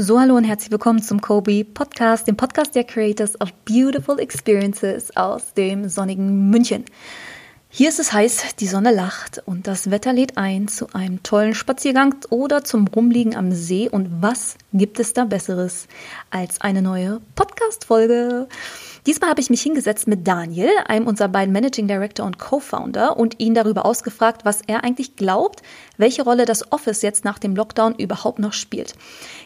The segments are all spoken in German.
So, hallo und herzlich willkommen zum Kobe Podcast, dem Podcast der Creators of Beautiful Experiences aus dem sonnigen München. Hier ist es heiß, die Sonne lacht und das Wetter lädt ein zu einem tollen Spaziergang oder zum Rumliegen am See. Und was gibt es da Besseres als eine neue Podcast-Folge? Diesmal habe ich mich hingesetzt mit Daniel, einem unserer beiden Managing Director und Co-Founder, und ihn darüber ausgefragt, was er eigentlich glaubt, welche Rolle das Office jetzt nach dem Lockdown überhaupt noch spielt.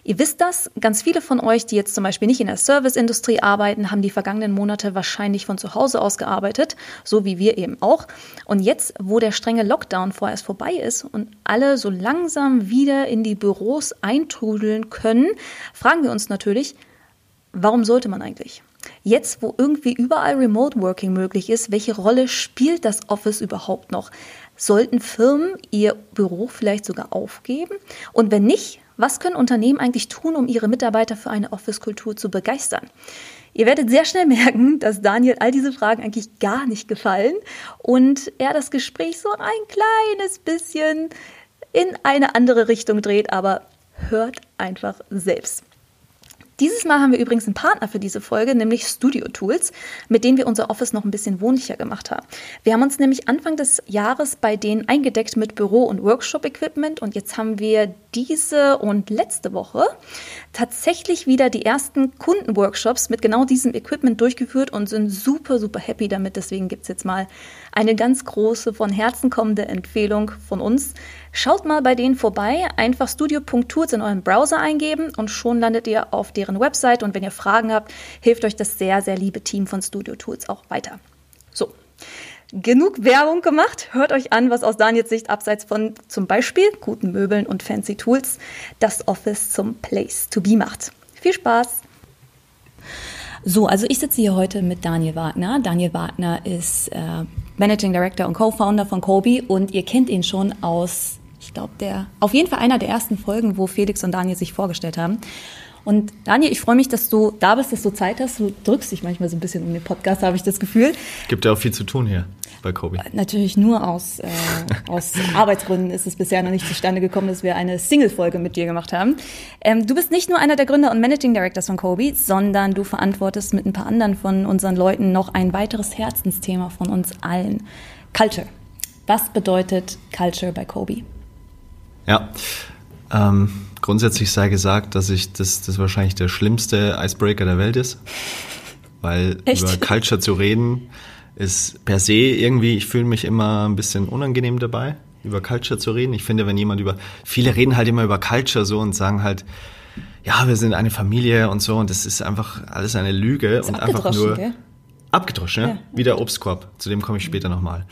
Ihr wisst das, ganz viele von euch, die jetzt zum Beispiel nicht in der Serviceindustrie arbeiten, haben die vergangenen Monate wahrscheinlich von zu Hause aus gearbeitet, so wie wir eben auch. Und jetzt, wo der strenge Lockdown vorerst vorbei ist und alle so langsam wieder in die Büros eintrudeln können, fragen wir uns natürlich, warum sollte man eigentlich? Jetzt, wo irgendwie überall Remote Working möglich ist, welche Rolle spielt das Office überhaupt noch? Sollten Firmen ihr Büro vielleicht sogar aufgeben? Und wenn nicht, was können Unternehmen eigentlich tun, um ihre Mitarbeiter für eine Office-Kultur zu begeistern? Ihr werdet sehr schnell merken, dass Daniel all diese Fragen eigentlich gar nicht gefallen und er das Gespräch so ein kleines bisschen in eine andere Richtung dreht, aber hört einfach selbst. Dieses Mal haben wir übrigens einen Partner für diese Folge, nämlich Studio Tools, mit denen wir unser Office noch ein bisschen wohnlicher gemacht haben. Wir haben uns nämlich Anfang des Jahres bei denen eingedeckt mit Büro- und Workshop-Equipment und jetzt haben wir diese und letzte Woche tatsächlich wieder die ersten Kundenworkshops mit genau diesem Equipment durchgeführt und sind super, super happy damit. Deswegen gibt es jetzt mal eine ganz große, von Herzen kommende Empfehlung von uns. Schaut mal bei denen vorbei, einfach studio.tools in eurem Browser eingeben und schon landet ihr auf deren Website. Und wenn ihr Fragen habt, hilft euch das sehr, sehr liebe Team von Studio Tools auch weiter. So. Genug Werbung gemacht. Hört euch an, was aus Daniels Sicht abseits von zum Beispiel guten Möbeln und fancy Tools das Office zum Place to be macht. Viel Spaß! So, also ich sitze hier heute mit Daniel Wagner. Daniel Wagner ist äh, Managing Director und Co-Founder von Kobe und ihr kennt ihn schon aus, ich glaube, der auf jeden Fall einer der ersten Folgen, wo Felix und Daniel sich vorgestellt haben. Und Daniel, ich freue mich, dass du da bist, dass du Zeit hast. Du drückst dich manchmal so ein bisschen um den Podcast, habe ich das Gefühl. Gibt ja auch viel zu tun hier bei Kobe. Äh, natürlich nur aus, äh, aus Arbeitsgründen ist es bisher noch nicht zustande gekommen, dass wir eine Single-Folge mit dir gemacht haben. Ähm, du bist nicht nur einer der Gründer und Managing Directors von Kobe, sondern du verantwortest mit ein paar anderen von unseren Leuten noch ein weiteres Herzensthema von uns allen. Culture. Was bedeutet Culture bei Kobe? Ja, ähm, grundsätzlich sei gesagt, dass ich das, das wahrscheinlich der schlimmste Icebreaker der Welt ist. Weil Echt? über Culture zu reden ist per se irgendwie, ich fühle mich immer ein bisschen unangenehm dabei, über Culture zu reden. Ich finde, wenn jemand über, viele reden halt immer über Culture so und sagen halt, ja, wir sind eine Familie und so und das ist einfach alles eine Lüge und einfach nur gell? abgedroschen, ja. wie der Obstkorb. Zu dem komme ich später nochmal.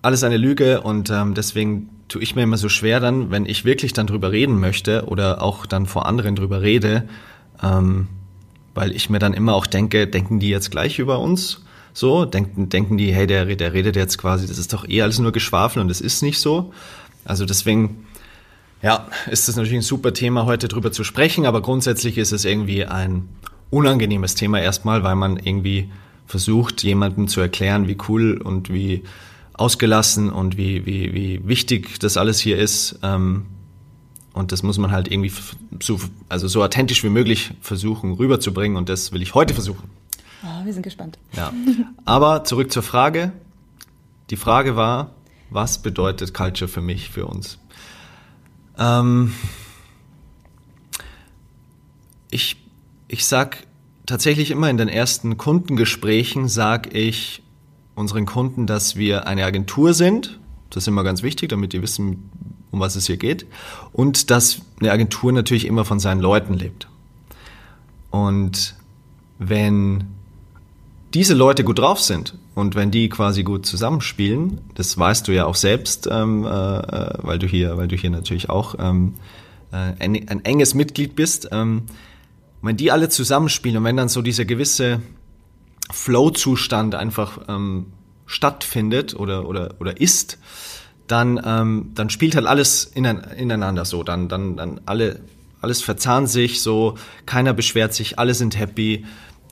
Alles eine Lüge und ähm, deswegen tue ich mir immer so schwer dann, wenn ich wirklich dann drüber reden möchte oder auch dann vor anderen drüber rede, ähm, weil ich mir dann immer auch denke, denken die jetzt gleich über uns? So, denken, denken die, hey, der, der redet jetzt quasi, das ist doch eh alles nur Geschwafel und das ist nicht so. Also deswegen, ja, ist das natürlich ein super Thema, heute drüber zu sprechen, aber grundsätzlich ist es irgendwie ein unangenehmes Thema erstmal, weil man irgendwie versucht, jemandem zu erklären, wie cool und wie ausgelassen und wie, wie, wie wichtig das alles hier ist. Ähm, und das muss man halt irgendwie so, also so authentisch wie möglich versuchen rüberzubringen und das will ich heute versuchen. Oh, wir sind gespannt. Ja. Aber zurück zur Frage. Die Frage war, was bedeutet Culture für mich, für uns? Ähm, ich, ich sag tatsächlich immer in den ersten Kundengesprächen, sag ich, unseren Kunden, dass wir eine Agentur sind. Das ist immer ganz wichtig, damit die wissen, um was es hier geht. Und dass eine Agentur natürlich immer von seinen Leuten lebt. Und wenn diese Leute gut drauf sind und wenn die quasi gut zusammenspielen, das weißt du ja auch selbst, ähm, äh, äh weil du hier, weil du hier natürlich auch ähm, äh, ein, ein, enges Mitglied bist, ähm, wenn die alle zusammenspielen und wenn dann so dieser gewisse Flow-Zustand einfach ähm, stattfindet oder, oder, oder ist, dann, ähm, dann spielt halt alles ineinander so. Dann, dann, dann alle, alles verzahnt sich so, keiner beschwert sich, alle sind happy,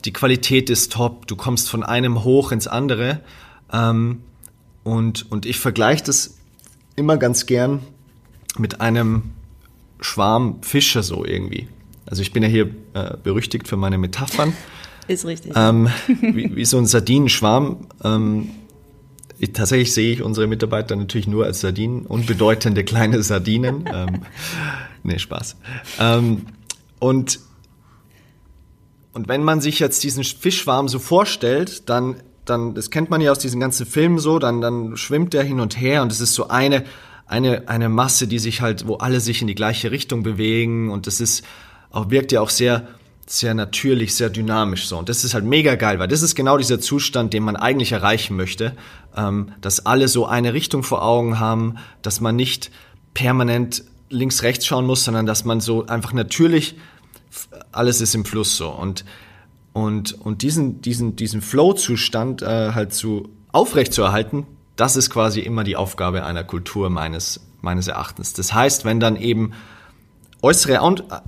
die Qualität ist top, du kommst von einem hoch ins andere. Ähm, und, und ich vergleiche das immer ganz gern mit einem Schwarmfische so irgendwie. Also ich bin ja hier äh, berüchtigt für meine Metaphern. Ist richtig. Ähm, wie, wie, so ein Sardinenschwarm. Ähm, ich, tatsächlich sehe ich unsere Mitarbeiter natürlich nur als Sardinen, unbedeutende kleine Sardinen. ähm, nee, Spaß. Ähm, und, und wenn man sich jetzt diesen Fischschwarm so vorstellt, dann, dann, das kennt man ja aus diesen ganzen Filmen so, dann, dann schwimmt der hin und her und es ist so eine, eine, eine Masse, die sich halt, wo alle sich in die gleiche Richtung bewegen und das ist auch, wirkt ja auch sehr, sehr natürlich, sehr dynamisch so. Und das ist halt mega geil, weil das ist genau dieser Zustand, den man eigentlich erreichen möchte, ähm, dass alle so eine Richtung vor Augen haben, dass man nicht permanent links, rechts schauen muss, sondern dass man so einfach natürlich, alles ist im Fluss so. Und, und, und diesen, diesen, diesen Flow-Zustand äh, halt zu aufrecht zu erhalten, das ist quasi immer die Aufgabe einer Kultur meines, meines Erachtens. Das heißt, wenn dann eben äußere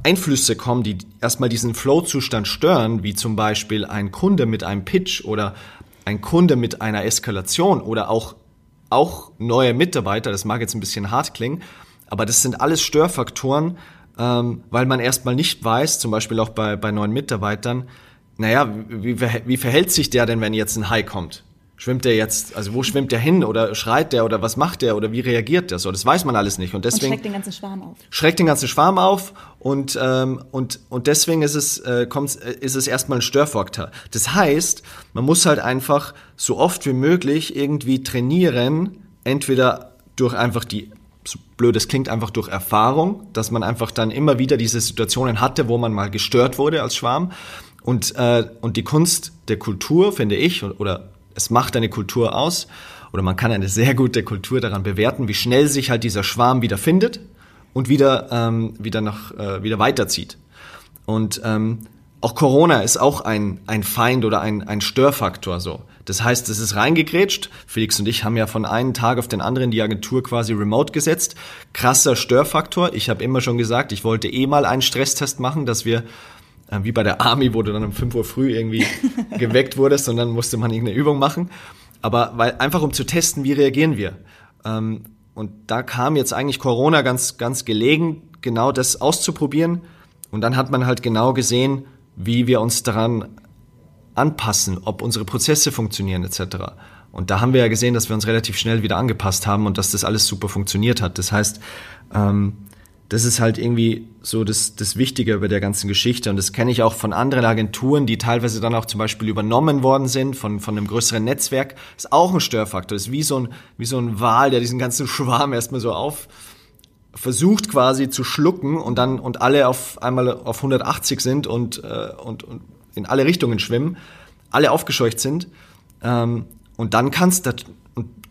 Einflüsse kommen, die erstmal diesen Flow-Zustand stören, wie zum Beispiel ein Kunde mit einem Pitch oder ein Kunde mit einer Eskalation oder auch, auch neue Mitarbeiter, das mag jetzt ein bisschen hart klingen, aber das sind alles Störfaktoren, ähm, weil man erstmal nicht weiß, zum Beispiel auch bei, bei neuen Mitarbeitern, naja, wie, wie verhält sich der denn, wenn jetzt ein High kommt? Schwimmt der jetzt, also wo schwimmt der hin oder schreit der oder was macht der oder wie reagiert der so? Das weiß man alles nicht und deswegen und schreckt den ganzen Schwarm auf. Schreckt den ganzen Schwarm auf und ähm, und und deswegen ist es äh, kommt äh, ist es erstmal ein Störfaktor. Das heißt, man muss halt einfach so oft wie möglich irgendwie trainieren, entweder durch einfach die so blöd es klingt, einfach durch Erfahrung, dass man einfach dann immer wieder diese Situationen hatte, wo man mal gestört wurde als Schwarm. Und, äh, und die Kunst der Kultur, finde ich, oder es macht eine Kultur aus oder man kann eine sehr gute Kultur daran bewerten, wie schnell sich halt dieser Schwarm wieder findet und wieder, ähm, wieder, nach, äh, wieder weiterzieht. Und ähm, auch Corona ist auch ein, ein Feind oder ein, ein Störfaktor so. Das heißt, es ist reingegrätscht. Felix und ich haben ja von einem Tag auf den anderen die Agentur quasi remote gesetzt. Krasser Störfaktor. Ich habe immer schon gesagt, ich wollte eh mal einen Stresstest machen, dass wir äh, wie bei der Army, wo du dann um 5 Uhr früh irgendwie geweckt wurdest und dann musste man irgendeine Übung machen. Aber weil einfach um zu testen, wie reagieren wir. Ähm, und da kam jetzt eigentlich Corona ganz, ganz gelegen, genau das auszuprobieren. Und dann hat man halt genau gesehen, wie wir uns daran anpassen, ob unsere Prozesse funktionieren etc. Und da haben wir ja gesehen, dass wir uns relativ schnell wieder angepasst haben und dass das alles super funktioniert hat. Das heißt, ähm, das ist halt irgendwie so das, das Wichtige bei der ganzen Geschichte. Und das kenne ich auch von anderen Agenturen, die teilweise dann auch zum Beispiel übernommen worden sind von, von einem größeren Netzwerk. Ist auch ein Störfaktor. Ist wie so ein, wie so ein Wal, der diesen ganzen Schwarm erstmal so auf, versucht quasi zu schlucken und dann, und alle auf einmal auf 180 sind und, äh, und, und in alle Richtungen schwimmen, alle aufgescheucht sind. Ähm, und dann kannst du und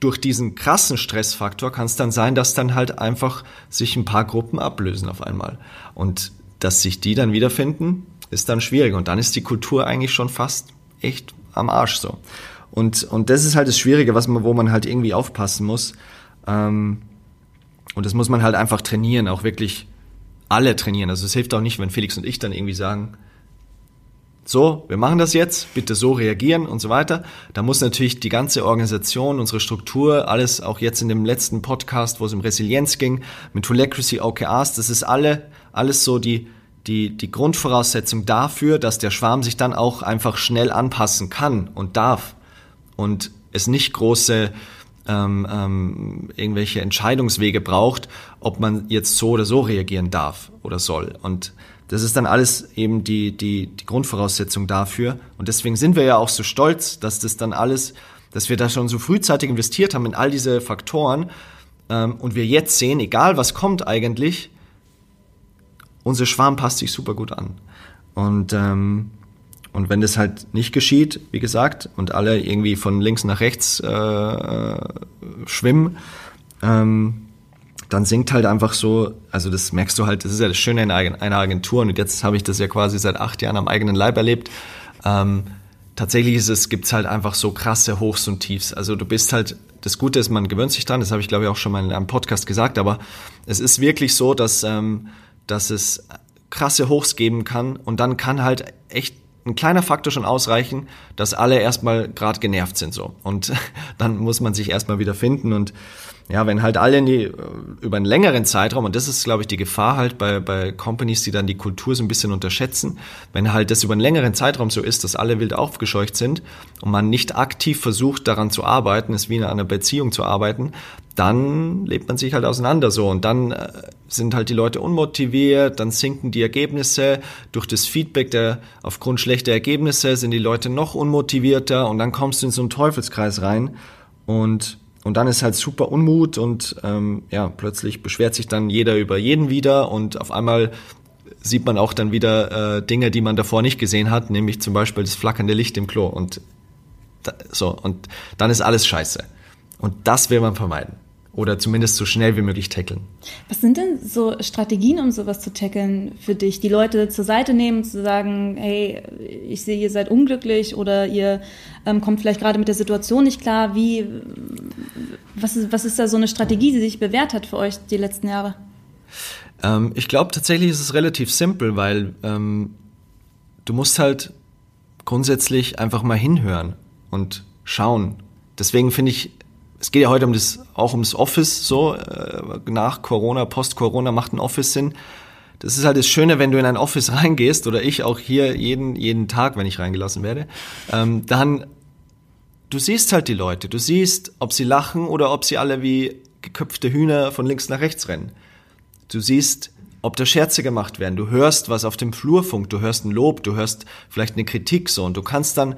durch diesen krassen Stressfaktor kann es dann sein, dass dann halt einfach sich ein paar Gruppen ablösen auf einmal. Und dass sich die dann wiederfinden, ist dann schwierig. Und dann ist die Kultur eigentlich schon fast echt am Arsch so. Und, und das ist halt das Schwierige, was man, wo man halt irgendwie aufpassen muss. Ähm, und das muss man halt einfach trainieren, auch wirklich alle trainieren. Also es hilft auch nicht, wenn Felix und ich dann irgendwie sagen, so, wir machen das jetzt, bitte so reagieren und so weiter. Da muss natürlich die ganze Organisation, unsere Struktur, alles auch jetzt in dem letzten Podcast, wo es um Resilienz ging, mit Holacracy, OKRs, das ist alle, alles so die, die, die Grundvoraussetzung dafür, dass der Schwarm sich dann auch einfach schnell anpassen kann und darf und es nicht große ähm, ähm, irgendwelche Entscheidungswege braucht, ob man jetzt so oder so reagieren darf oder soll. Und das ist dann alles eben die, die, die Grundvoraussetzung dafür. Und deswegen sind wir ja auch so stolz, dass das dann alles, dass wir da schon so frühzeitig investiert haben in all diese Faktoren ähm, und wir jetzt sehen, egal was kommt eigentlich, unser Schwarm passt sich super gut an. Und, ähm, und wenn das halt nicht geschieht, wie gesagt, und alle irgendwie von links nach rechts äh, schwimmen, ähm, dann sinkt halt einfach so, also das merkst du halt, das ist ja das Schöne in einer Agentur und jetzt habe ich das ja quasi seit acht Jahren am eigenen Leib erlebt. Ähm, tatsächlich ist es, gibt's halt einfach so krasse Hochs und Tiefs. Also du bist halt, das Gute ist, man gewöhnt sich dran, das habe ich glaube ich auch schon mal in einem Podcast gesagt, aber es ist wirklich so, dass, ähm, dass es krasse Hochs geben kann und dann kann halt echt ein kleiner Faktor schon ausreichen, dass alle erstmal gerade genervt sind so. Und dann muss man sich erstmal wieder finden und Ja, wenn halt alle die, äh, über einen längeren Zeitraum, und das ist, glaube ich, die Gefahr halt bei, bei Companies, die dann die Kultur so ein bisschen unterschätzen, wenn halt das über einen längeren Zeitraum so ist, dass alle wild aufgescheucht sind und man nicht aktiv versucht, daran zu arbeiten, ist wie in einer Beziehung zu arbeiten, dann lebt man sich halt auseinander so. Und dann äh, sind halt die Leute unmotiviert, dann sinken die Ergebnisse, durch das Feedback der aufgrund schlechter Ergebnisse sind die Leute noch unmotivierter und dann kommst du in so einen Teufelskreis rein. Und und dann ist halt super Unmut und ähm, ja, plötzlich beschwert sich dann jeder über jeden wieder und auf einmal sieht man auch dann wieder äh, Dinge, die man davor nicht gesehen hat, nämlich zum Beispiel das flackernde Licht im Klo und da, so und dann ist alles scheiße. Und das will man vermeiden oder zumindest so schnell wie möglich tackeln. Was sind denn so Strategien, um sowas zu tackeln für dich? Die Leute zur Seite nehmen, zu sagen, hey, ich sehe, ihr seid unglücklich oder ihr ähm, kommt vielleicht gerade mit der Situation nicht klar. Wie, was ist, was ist da so eine Strategie, die sich bewährt hat für euch die letzten Jahre? Ähm, ich glaube tatsächlich ist es relativ simpel, weil ähm, du musst halt grundsätzlich einfach mal hinhören und schauen. Deswegen finde ich es geht ja heute um das, auch ums Office, so, äh, nach Corona, Post-Corona macht ein Office Sinn. Das ist halt das Schöne, wenn du in ein Office reingehst, oder ich auch hier jeden, jeden Tag, wenn ich reingelassen werde, ähm, dann, du siehst halt die Leute, du siehst, ob sie lachen oder ob sie alle wie geköpfte Hühner von links nach rechts rennen. Du siehst, ob da Scherze gemacht werden. Du hörst was auf dem Flurfunk, du hörst ein Lob, du hörst vielleicht eine Kritik so und du kannst dann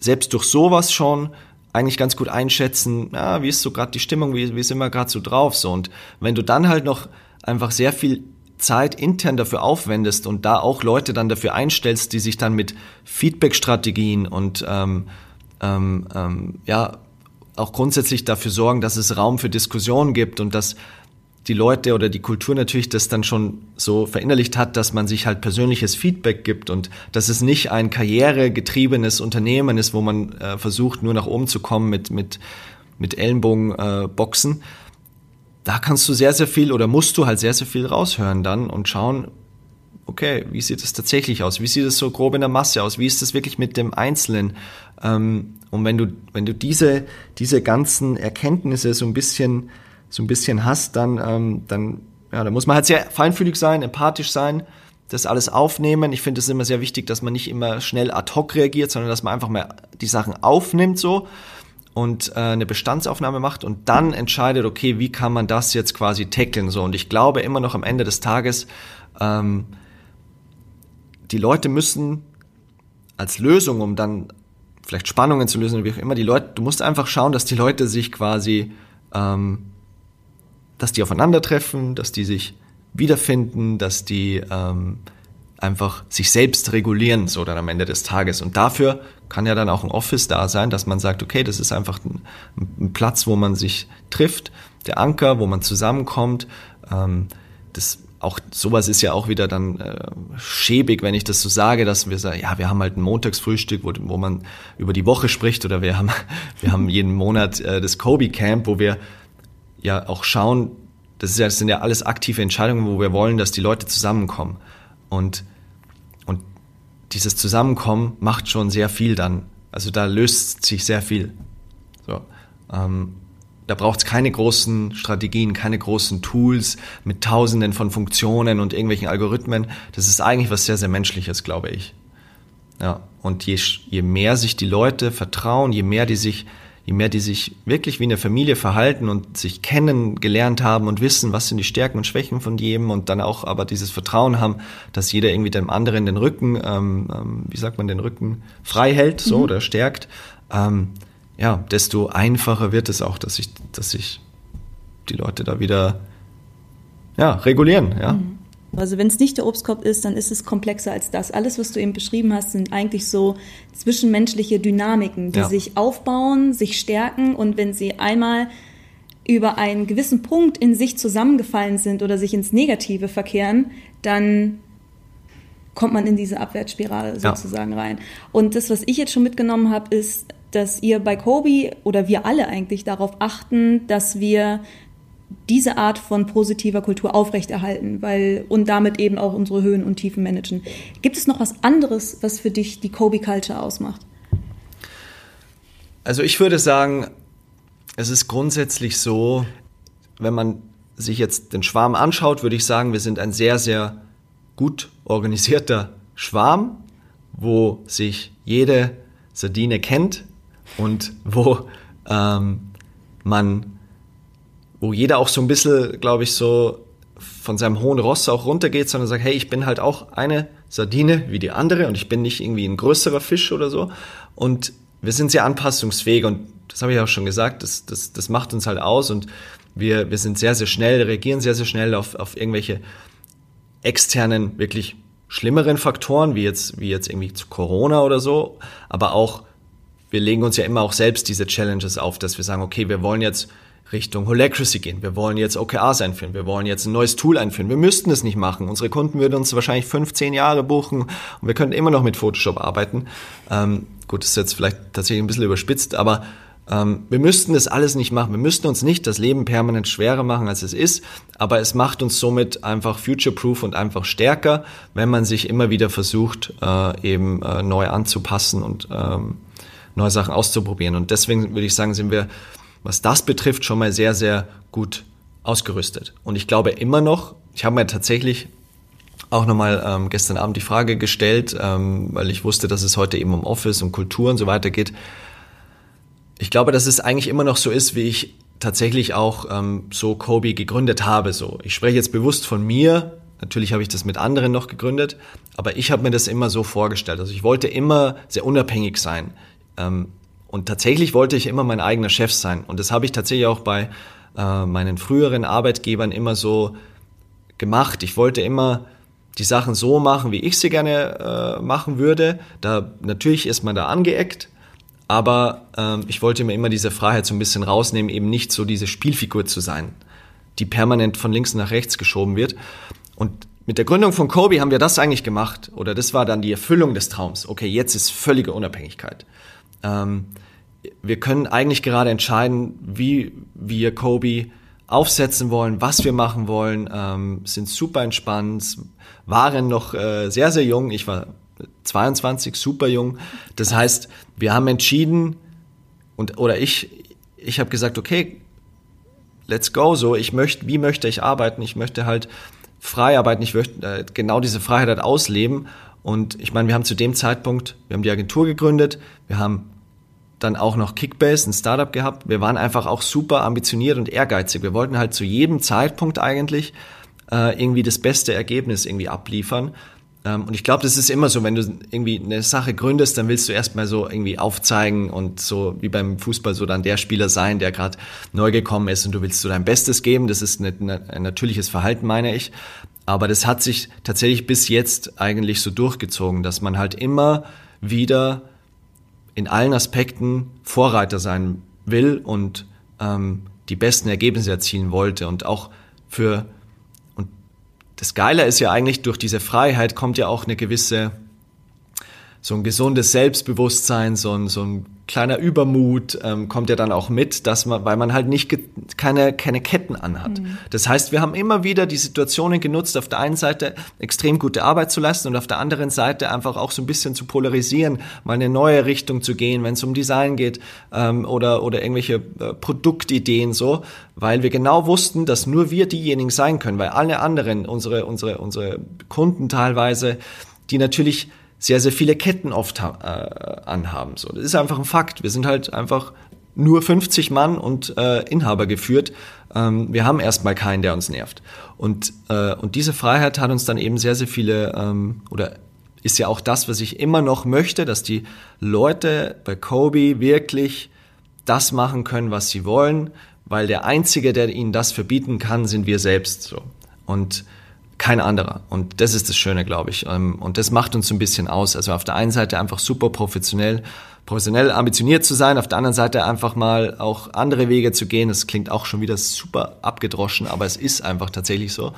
selbst durch sowas schon eigentlich ganz gut einschätzen, ja, wie ist so gerade die Stimmung, wie, wie sind wir gerade so drauf so. Und wenn du dann halt noch einfach sehr viel Zeit intern dafür aufwendest und da auch Leute dann dafür einstellst, die sich dann mit Feedback-Strategien und ähm, ähm, ähm, ja auch grundsätzlich dafür sorgen, dass es Raum für Diskussionen gibt und dass die Leute oder die Kultur natürlich das dann schon so verinnerlicht hat, dass man sich halt persönliches Feedback gibt und dass es nicht ein karrieregetriebenes Unternehmen ist, wo man äh, versucht, nur nach oben zu kommen mit, mit, mit Ellenbogenboxen. Äh, da kannst du sehr, sehr viel oder musst du halt sehr, sehr viel raushören dann und schauen, okay, wie sieht es tatsächlich aus? Wie sieht es so grob in der Masse aus? Wie ist es wirklich mit dem Einzelnen? Ähm, und wenn du, wenn du diese, diese ganzen Erkenntnisse so ein bisschen so ein bisschen hast, dann, ähm, dann, ja, da muss man halt sehr feinfühlig sein, empathisch sein, das alles aufnehmen. Ich finde es immer sehr wichtig, dass man nicht immer schnell ad hoc reagiert, sondern dass man einfach mal die Sachen aufnimmt so und äh, eine Bestandsaufnahme macht und dann entscheidet, okay, wie kann man das jetzt quasi tackeln so. Und ich glaube immer noch am Ende des Tages, ähm, die Leute müssen als Lösung, um dann vielleicht Spannungen zu lösen, wie auch immer, die Leute, du musst einfach schauen, dass die Leute sich quasi ähm, dass die aufeinandertreffen, dass die sich wiederfinden, dass die ähm, einfach sich selbst regulieren, so dann am Ende des Tages. Und dafür kann ja dann auch ein Office da sein, dass man sagt, okay, das ist einfach ein, ein Platz, wo man sich trifft, der Anker, wo man zusammenkommt. Ähm, das auch sowas ist ja auch wieder dann äh, schäbig, wenn ich das so sage, dass wir sagen, ja, wir haben halt ein Montagsfrühstück, wo, wo man über die Woche spricht, oder wir haben, wir haben jeden Monat äh, das Kobe Camp, wo wir ja auch schauen, das, ja, das sind ja alles aktive Entscheidungen, wo wir wollen, dass die Leute zusammenkommen. Und, und dieses Zusammenkommen macht schon sehr viel dann. Also da löst sich sehr viel. So, ähm, da braucht es keine großen Strategien, keine großen Tools mit tausenden von Funktionen und irgendwelchen Algorithmen. Das ist eigentlich was sehr, sehr Menschliches, glaube ich. Ja, und je, je mehr sich die Leute vertrauen, je mehr die sich je mehr die sich wirklich wie eine Familie verhalten und sich kennengelernt haben und wissen, was sind die Stärken und Schwächen von jedem und dann auch aber dieses Vertrauen haben, dass jeder irgendwie dem anderen den Rücken, ähm, ähm, wie sagt man, den Rücken frei hält, so mhm. oder stärkt, ähm, ja, desto einfacher wird es auch, dass sich, dass sich die Leute da wieder ja, regulieren, ja. Mhm. Also wenn es nicht der Obstkorb ist, dann ist es komplexer als das. Alles, was du eben beschrieben hast, sind eigentlich so zwischenmenschliche Dynamiken, die ja. sich aufbauen, sich stärken und wenn sie einmal über einen gewissen Punkt in sich zusammengefallen sind oder sich ins Negative verkehren, dann kommt man in diese Abwärtsspirale sozusagen ja. rein. Und das, was ich jetzt schon mitgenommen habe, ist, dass ihr bei Kobe oder wir alle eigentlich darauf achten, dass wir diese Art von positiver Kultur aufrechterhalten, weil und damit eben auch unsere Höhen und Tiefen managen. Gibt es noch was anderes, was für dich die Kobe Culture ausmacht? Also ich würde sagen, es ist grundsätzlich so, wenn man sich jetzt den Schwarm anschaut, würde ich sagen, wir sind ein sehr, sehr gut organisierter Schwarm, wo sich jede Sardine kennt und wo ähm, man, wo jeder auch so ein bisschen, glaube ich, so von seinem hohen Ross auch runtergeht, sondern sagt, hey, ich bin halt auch eine Sardine wie die andere und ich bin nicht irgendwie ein größerer Fisch oder so. Und wir sind sehr anpassungsfähig und das habe ich auch schon gesagt, das, das, das macht uns halt aus und wir, wir sind sehr, sehr schnell, reagieren sehr, sehr schnell auf, auf irgendwelche externen, wirklich schlimmeren Faktoren, wie jetzt, wie jetzt irgendwie zu Corona oder so, aber auch, wir legen uns ja immer auch selbst diese Challenges auf, dass wir sagen, okay, wir wollen jetzt Richtung Holacracy gehen. Wir wollen jetzt OKRs einführen. Wir wollen jetzt ein neues Tool einführen. Wir müssten es nicht machen. Unsere Kunden würden uns wahrscheinlich 15 Jahre buchen und wir könnten immer noch mit Photoshop arbeiten. Ähm, gut, das ist jetzt vielleicht tatsächlich ein bisschen überspitzt, aber ähm, wir müssten das alles nicht machen. Wir müssten uns nicht das Leben permanent schwerer machen, als es ist, aber es macht uns somit einfach future-proof und einfach stärker, wenn man sich immer wieder versucht, äh, eben äh, neu anzupassen und ähm, neue Sachen auszuprobieren. Und deswegen würde ich sagen, sind wir, was das betrifft, schon mal sehr, sehr gut ausgerüstet. Und ich glaube immer noch, ich habe mir tatsächlich auch nochmal ähm, gestern Abend die Frage gestellt, ähm, weil ich wusste, dass es heute eben um Office, um Kultur und so weiter geht ich glaube, dass es eigentlich immer noch so ist, wie ich tatsächlich auch ähm, so Kobe gegründet habe. So, ich spreche jetzt bewusst von mir. Natürlich habe ich das mit anderen noch gegründet, aber ich habe mir das immer so vorgestellt. Also ich wollte immer sehr unabhängig sein. Ähm, und tatsächlich wollte ich immer mein eigener Chef sein. Und das habe ich tatsächlich auch bei äh, meinen früheren Arbeitgebern immer so gemacht. Ich wollte immer die Sachen so machen, wie ich sie gerne äh, machen würde. Da natürlich ist man da angeeckt, aber ähm, ich wollte mir immer diese Freiheit so ein bisschen rausnehmen, eben nicht so diese Spielfigur zu sein, die permanent von links nach rechts geschoben wird. Und mit der Gründung von Kobe haben wir das eigentlich gemacht. Oder das war dann die Erfüllung des Traums. Okay, jetzt ist völlige Unabhängigkeit. Ähm, wir können eigentlich gerade entscheiden, wie wir Kobe aufsetzen wollen, was wir machen wollen, ähm, sind super entspannt, waren noch äh, sehr, sehr jung. Ich war 22, super jung. Das heißt, wir haben entschieden und oder ich ich habe gesagt, okay, let's go so, ich möchte, wie möchte ich arbeiten? Ich möchte halt frei arbeiten, ich möchte äh, genau diese Freiheit halt ausleben und ich meine, wir haben zu dem Zeitpunkt, wir haben die Agentur gegründet, wir haben dann auch noch Kickbase, ein Startup gehabt. Wir waren einfach auch super ambitioniert und ehrgeizig. Wir wollten halt zu jedem Zeitpunkt eigentlich äh, irgendwie das beste Ergebnis irgendwie abliefern. Ähm, und ich glaube, das ist immer so, wenn du irgendwie eine Sache gründest, dann willst du erstmal so irgendwie aufzeigen und so wie beim Fußball so dann der Spieler sein, der gerade neu gekommen ist und du willst so dein Bestes geben. Das ist ein natürliches Verhalten, meine ich. Aber das hat sich tatsächlich bis jetzt eigentlich so durchgezogen, dass man halt immer wieder in allen Aspekten Vorreiter sein will und ähm, die besten Ergebnisse erzielen wollte. Und auch für das Geile ist ja eigentlich, durch diese Freiheit kommt ja auch eine gewisse, so ein gesundes Selbstbewusstsein, so ein, so ein kleiner Übermut ähm, kommt ja dann auch mit, dass man, weil man halt nicht keine, keine Ketten anhat. Mhm. Das heißt, wir haben immer wieder die Situationen genutzt, auf der einen Seite extrem gute Arbeit zu leisten und auf der anderen Seite einfach auch so ein bisschen zu polarisieren, mal eine neue Richtung zu gehen, wenn es um Design geht ähm, oder, oder irgendwelche äh, Produktideen so, weil wir genau wussten, dass nur wir diejenigen sein können, weil alle anderen, unsere, unsere, unsere Kunden teilweise, die natürlich sehr, sehr viele Ketten oft äh, anhaben. So, das ist einfach ein Fakt. Wir sind halt einfach nur 50 Mann und äh, Inhaber geführt. Ähm, wir haben erstmal keinen, der uns nervt. Und, äh, und diese Freiheit hat uns dann eben sehr, sehr viele, ähm, oder ist ja auch das, was ich immer noch möchte, dass die Leute bei Kobe wirklich das machen können, was sie wollen, weil der Einzige, der ihnen das verbieten kann, sind wir selbst. So. Und kein anderer. Und das ist das Schöne, glaube ich. Ähm, und das macht uns so ein bisschen aus. Also auf der einen Seite einfach super professionell, professionell ambitioniert zu sein, auf der anderen Seite einfach mal auch andere Wege zu gehen. Das klingt auch schon wieder super abgedroschen, aber es ist einfach tatsächlich so.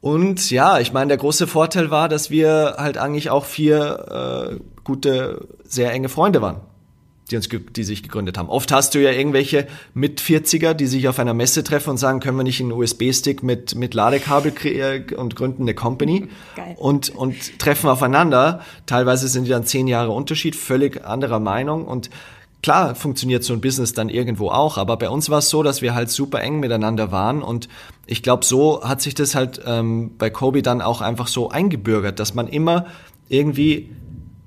Und ja, ich meine, der große Vorteil war, dass wir halt eigentlich auch vier äh, gute, sehr enge Freunde waren die, uns, die sich gegründet haben. Oft hast du ja irgendwelche mit 40er, die sich auf einer Messe treffen und sagen, können wir nicht einen USB-Stick mit, mit Ladekabel kreieren und gründen eine Company Geil. und, und treffen aufeinander. Teilweise sind die dann zehn Jahre Unterschied, völlig anderer Meinung und klar funktioniert so ein Business dann irgendwo auch, aber bei uns war es so, dass wir halt super eng miteinander waren und ich glaube, so hat sich das halt ähm, bei Kobe dann auch einfach so eingebürgert, dass man immer irgendwie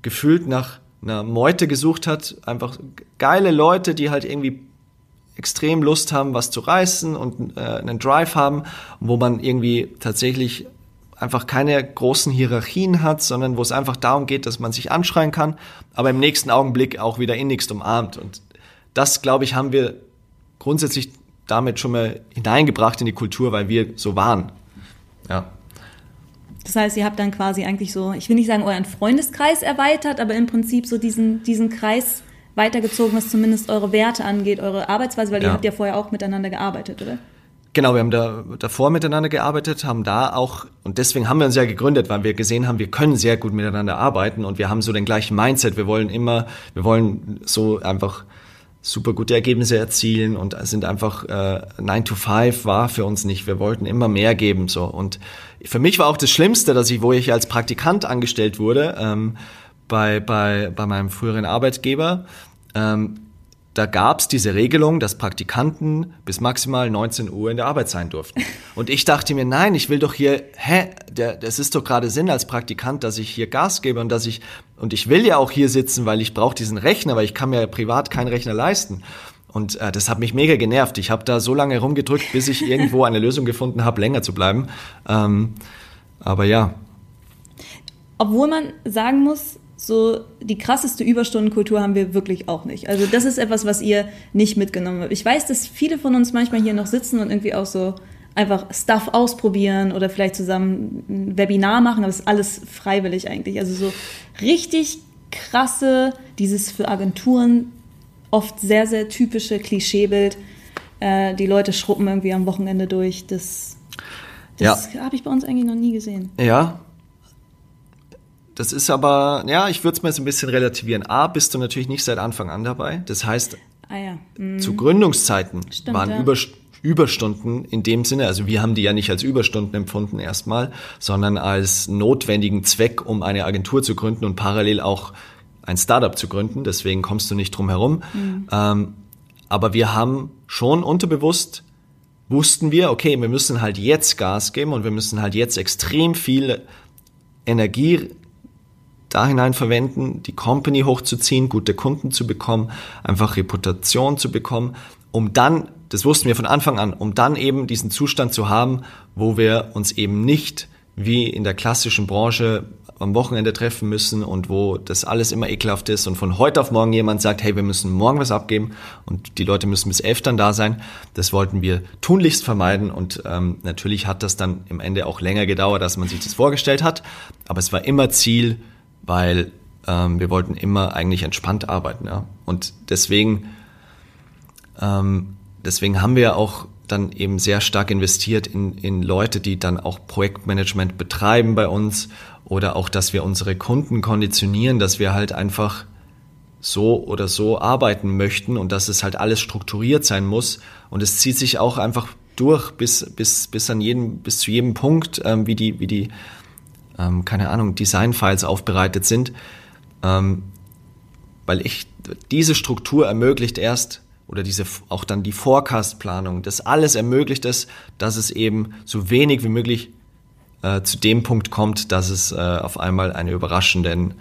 gefühlt nach einer Meute gesucht hat, einfach geile Leute, die halt irgendwie extrem Lust haben, was zu reißen und äh, einen Drive haben, wo man irgendwie tatsächlich einfach keine großen Hierarchien hat, sondern wo es einfach darum geht, dass man sich anschreien kann, aber im nächsten Augenblick auch wieder innigst umarmt. Und das, glaube ich, haben wir grundsätzlich damit schon mal hineingebracht in die Kultur, weil wir so waren. Ja. Das heißt, ihr habt dann quasi eigentlich so, ich will nicht sagen euren Freundeskreis erweitert, aber im Prinzip so diesen, diesen Kreis weitergezogen, was zumindest eure Werte angeht, eure Arbeitsweise, weil ja. ihr habt ja vorher auch miteinander gearbeitet, oder? Genau, wir haben da davor miteinander gearbeitet, haben da auch, und deswegen haben wir uns ja gegründet, weil wir gesehen haben, wir können sehr gut miteinander arbeiten und wir haben so den gleichen Mindset. Wir wollen immer, wir wollen so einfach super gute Ergebnisse erzielen und sind einfach äh, 9 to 5 war für uns nicht. Wir wollten immer mehr geben so und für mich war auch das Schlimmste, dass ich, wo ich als Praktikant angestellt wurde ähm, bei bei bei meinem früheren Arbeitgeber, ähm, da gab es diese Regelung, dass Praktikanten bis maximal 19 Uhr in der Arbeit sein durften. Und ich dachte mir, nein, ich will doch hier, hä, der, das ist doch gerade Sinn als Praktikant, dass ich hier Gas gebe und dass ich, und ich will ja auch hier sitzen, weil ich brauche diesen Rechner, weil ich kann mir privat keinen Rechner leisten. Und äh, das hat mich mega genervt. Ich habe da so lange rumgedrückt, bis ich irgendwo eine Lösung gefunden habe, länger zu bleiben. Ähm, aber ja. Obwohl man sagen muss, so die krasseste Überstundenkultur haben wir wirklich auch nicht. Also das ist etwas, was ihr nicht mitgenommen habt. Ich weiß, dass viele von uns manchmal hier noch sitzen und irgendwie auch so einfach Stuff ausprobieren oder vielleicht zusammen ein Webinar machen, aber das ist alles freiwillig eigentlich. Also so richtig krasse, dieses für Agenturen oft sehr, sehr typische Klischeebild. Äh, die Leute schruppen irgendwie am Wochenende durch. Das, das ja. habe ich bei uns eigentlich noch nie gesehen. Ja, das ist aber, ja, ich würde es mal so ein bisschen relativieren. A, bist du natürlich nicht seit Anfang an dabei. Das heißt, ah, ja. mhm. zu Gründungszeiten Stimmt, waren ja. Überst Überstunden in dem Sinne, also wir haben die ja nicht als Überstunden empfunden erstmal, sondern als notwendigen Zweck, um eine Agentur zu gründen und parallel auch ein Startup zu gründen. Deswegen kommst du nicht drum herum. Mhm. Ähm, aber wir haben schon unterbewusst wussten wir, okay, wir müssen halt jetzt Gas geben und wir müssen halt jetzt extrem viel Energie da hinein verwenden, die Company hochzuziehen, gute Kunden zu bekommen, einfach Reputation zu bekommen, um dann, das wussten wir von Anfang an, um dann eben diesen Zustand zu haben, wo wir uns eben nicht wie in der klassischen Branche am Wochenende treffen müssen und wo das alles immer ekelhaft ist und von heute auf morgen jemand sagt, hey, wir müssen morgen was abgeben und die Leute müssen bis elf dann da sein. Das wollten wir tunlichst vermeiden und ähm, natürlich hat das dann im Ende auch länger gedauert, als man sich das vorgestellt hat, aber es war immer Ziel, weil ähm, wir wollten immer eigentlich entspannt arbeiten. Ja? Und deswegen, ähm, deswegen haben wir auch dann eben sehr stark investiert in, in Leute, die dann auch Projektmanagement betreiben bei uns oder auch, dass wir unsere Kunden konditionieren, dass wir halt einfach so oder so arbeiten möchten und dass es halt alles strukturiert sein muss. Und es zieht sich auch einfach durch bis, bis, bis an jedem, bis zu jedem Punkt, ähm, wie die, wie die ähm, keine Ahnung, Design-Files aufbereitet sind, ähm, weil ich diese Struktur ermöglicht erst oder diese auch dann die Forecast-Planung, das alles ermöglicht es, dass es eben so wenig wie möglich äh, zu dem Punkt kommt, dass es äh, auf einmal einen überraschenden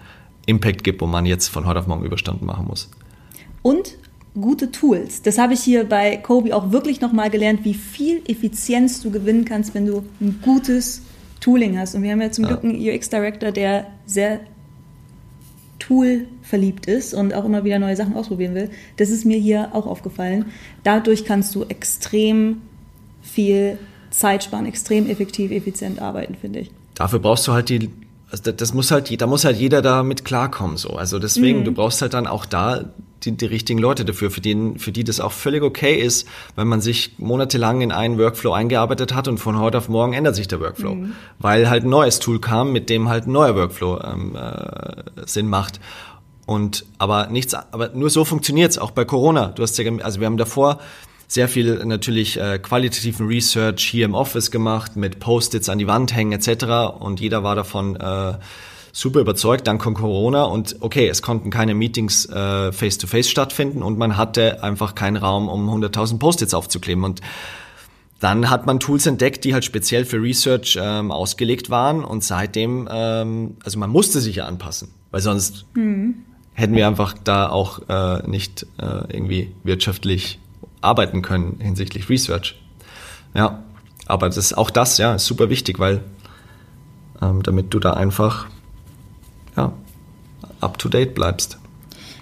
Impact gibt, wo man jetzt von heute auf morgen Überstunden machen muss. Und gute Tools. Das habe ich hier bei Kobe auch wirklich nochmal gelernt, wie viel Effizienz du gewinnen kannst, wenn du ein gutes Tooling hast. Und wir haben ja zum ja. Glück einen UX-Director, der sehr Tool verliebt ist und auch immer wieder neue Sachen ausprobieren will. Das ist mir hier auch aufgefallen. Dadurch kannst du extrem viel Zeit sparen, extrem effektiv, effizient arbeiten, finde ich. Dafür brauchst du halt die also das muss halt, da muss halt jeder da mit klarkommen, so. Also deswegen, mhm. du brauchst halt dann auch da die, die richtigen Leute dafür, für die, für die das auch völlig okay ist, wenn man sich monatelang in einen Workflow eingearbeitet hat und von heute auf morgen ändert sich der Workflow, mhm. weil halt ein neues Tool kam, mit dem halt ein neuer Workflow ähm, äh, Sinn macht. Und aber nichts, aber nur so funktioniert's auch bei Corona. Du hast ja, also wir haben davor sehr viel natürlich äh, qualitativen Research hier im Office gemacht, mit Post-its an die Wand hängen etc. Und jeder war davon äh, super überzeugt, dann kommt Corona und okay, es konnten keine Meetings äh, face-to-face -face stattfinden und man hatte einfach keinen Raum, um 100.000 Post-its aufzukleben und dann hat man Tools entdeckt, die halt speziell für Research ähm, ausgelegt waren und seitdem, ähm, also man musste sich ja anpassen, weil sonst mhm. hätten wir einfach da auch äh, nicht äh, irgendwie wirtschaftlich arbeiten können hinsichtlich Research. Ja, aber das auch das, ja, ist super wichtig, weil ähm, damit du da einfach up to date bleibst.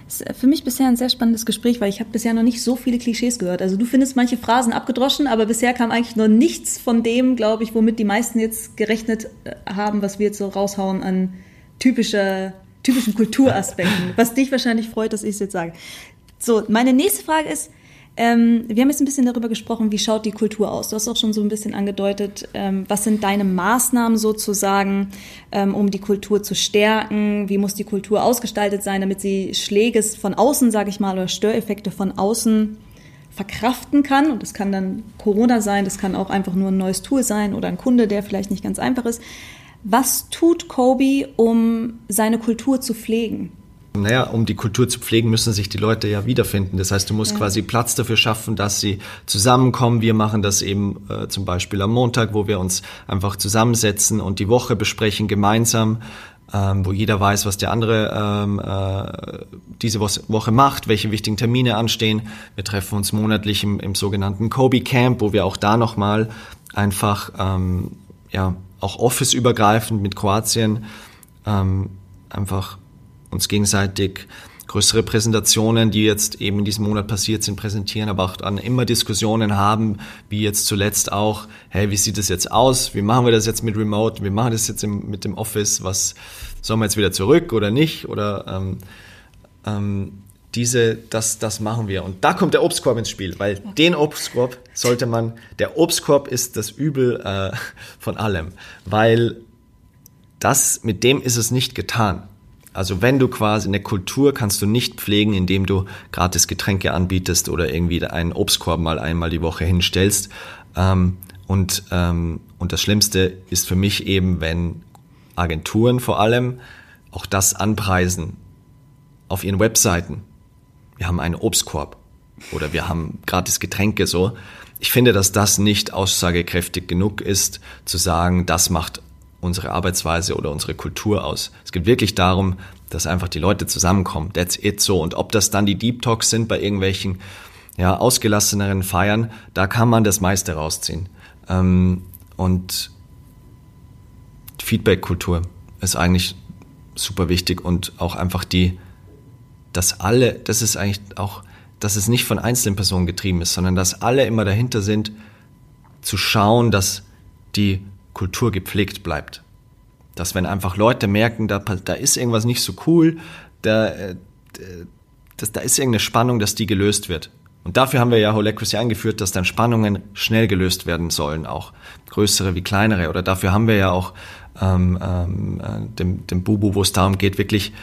Das ist für mich bisher ein sehr spannendes Gespräch, weil ich habe bisher noch nicht so viele Klischees gehört. Also du findest manche Phrasen abgedroschen, aber bisher kam eigentlich noch nichts von dem, glaube ich, womit die meisten jetzt gerechnet äh, haben, was wir jetzt so raushauen an typischer, typischen Kulturaspekten. Was dich wahrscheinlich freut, dass ich es jetzt sage. So, meine nächste Frage ist, ähm, wir haben jetzt ein bisschen darüber gesprochen, wie schaut die Kultur aus. Du hast auch schon so ein bisschen angedeutet, ähm, was sind deine Maßnahmen sozusagen, ähm, um die Kultur zu stärken? Wie muss die Kultur ausgestaltet sein, damit sie Schläge von außen, sage ich mal, oder Störeffekte von außen verkraften kann? Und das kann dann Corona sein, das kann auch einfach nur ein neues Tool sein oder ein Kunde, der vielleicht nicht ganz einfach ist. Was tut Kobe, um seine Kultur zu pflegen? Naja, um die Kultur zu pflegen, müssen sich die Leute ja wiederfinden. Das heißt, du musst ja. quasi Platz dafür schaffen, dass sie zusammenkommen. Wir machen das eben äh, zum Beispiel am Montag, wo wir uns einfach zusammensetzen und die Woche besprechen gemeinsam, ähm, wo jeder weiß, was der andere ähm, äh, diese Woche macht, welche wichtigen Termine anstehen. Wir treffen uns monatlich im, im sogenannten Kobe Camp, wo wir auch da nochmal einfach ähm, ja auch Office-übergreifend mit Kroatien ähm, einfach uns gegenseitig größere Präsentationen, die jetzt eben in diesem Monat passiert sind, präsentieren, aber auch dann immer Diskussionen haben, wie jetzt zuletzt auch, hey, wie sieht das jetzt aus? Wie machen wir das jetzt mit Remote? Wie machen wir das jetzt im, mit dem Office? Was sollen wir jetzt wieder zurück oder nicht? Oder ähm, ähm, diese, das, das machen wir. Und da kommt der Obstkorb ins Spiel, weil okay. den Obstkorb sollte man, der Obstkorb ist das Übel äh, von allem, weil das, mit dem ist es nicht getan. Also wenn du quasi eine Kultur kannst du nicht pflegen, indem du gratis Getränke anbietest oder irgendwie einen Obstkorb mal einmal die Woche hinstellst. Ähm, und, ähm, und das Schlimmste ist für mich eben, wenn Agenturen vor allem auch das anpreisen auf ihren Webseiten. Wir haben einen Obstkorb oder wir haben gratis Getränke so. Ich finde, dass das nicht aussagekräftig genug ist, zu sagen, das macht unsere Arbeitsweise oder unsere Kultur aus. Es geht wirklich darum, dass einfach die Leute zusammenkommen. That's it so. Und ob das dann die Deep Talks sind bei irgendwelchen ja, ausgelasseneren Feiern, da kann man das meiste rausziehen. Ähm, und Feedback-Kultur ist eigentlich super wichtig und auch einfach die, dass alle, das ist eigentlich auch, dass es nicht von einzelnen Personen getrieben ist, sondern dass alle immer dahinter sind, zu schauen, dass die Kultur gepflegt bleibt. Dass wenn einfach Leute merken, da, da ist irgendwas nicht so cool, da, äh, das, da ist irgendeine Spannung, dass die gelöst wird. Und dafür haben wir ja Holacracy eingeführt, dass dann Spannungen schnell gelöst werden sollen, auch größere wie kleinere. Oder dafür haben wir ja auch ähm, ähm, äh, dem, dem Bubu, wo es darum geht, wirklich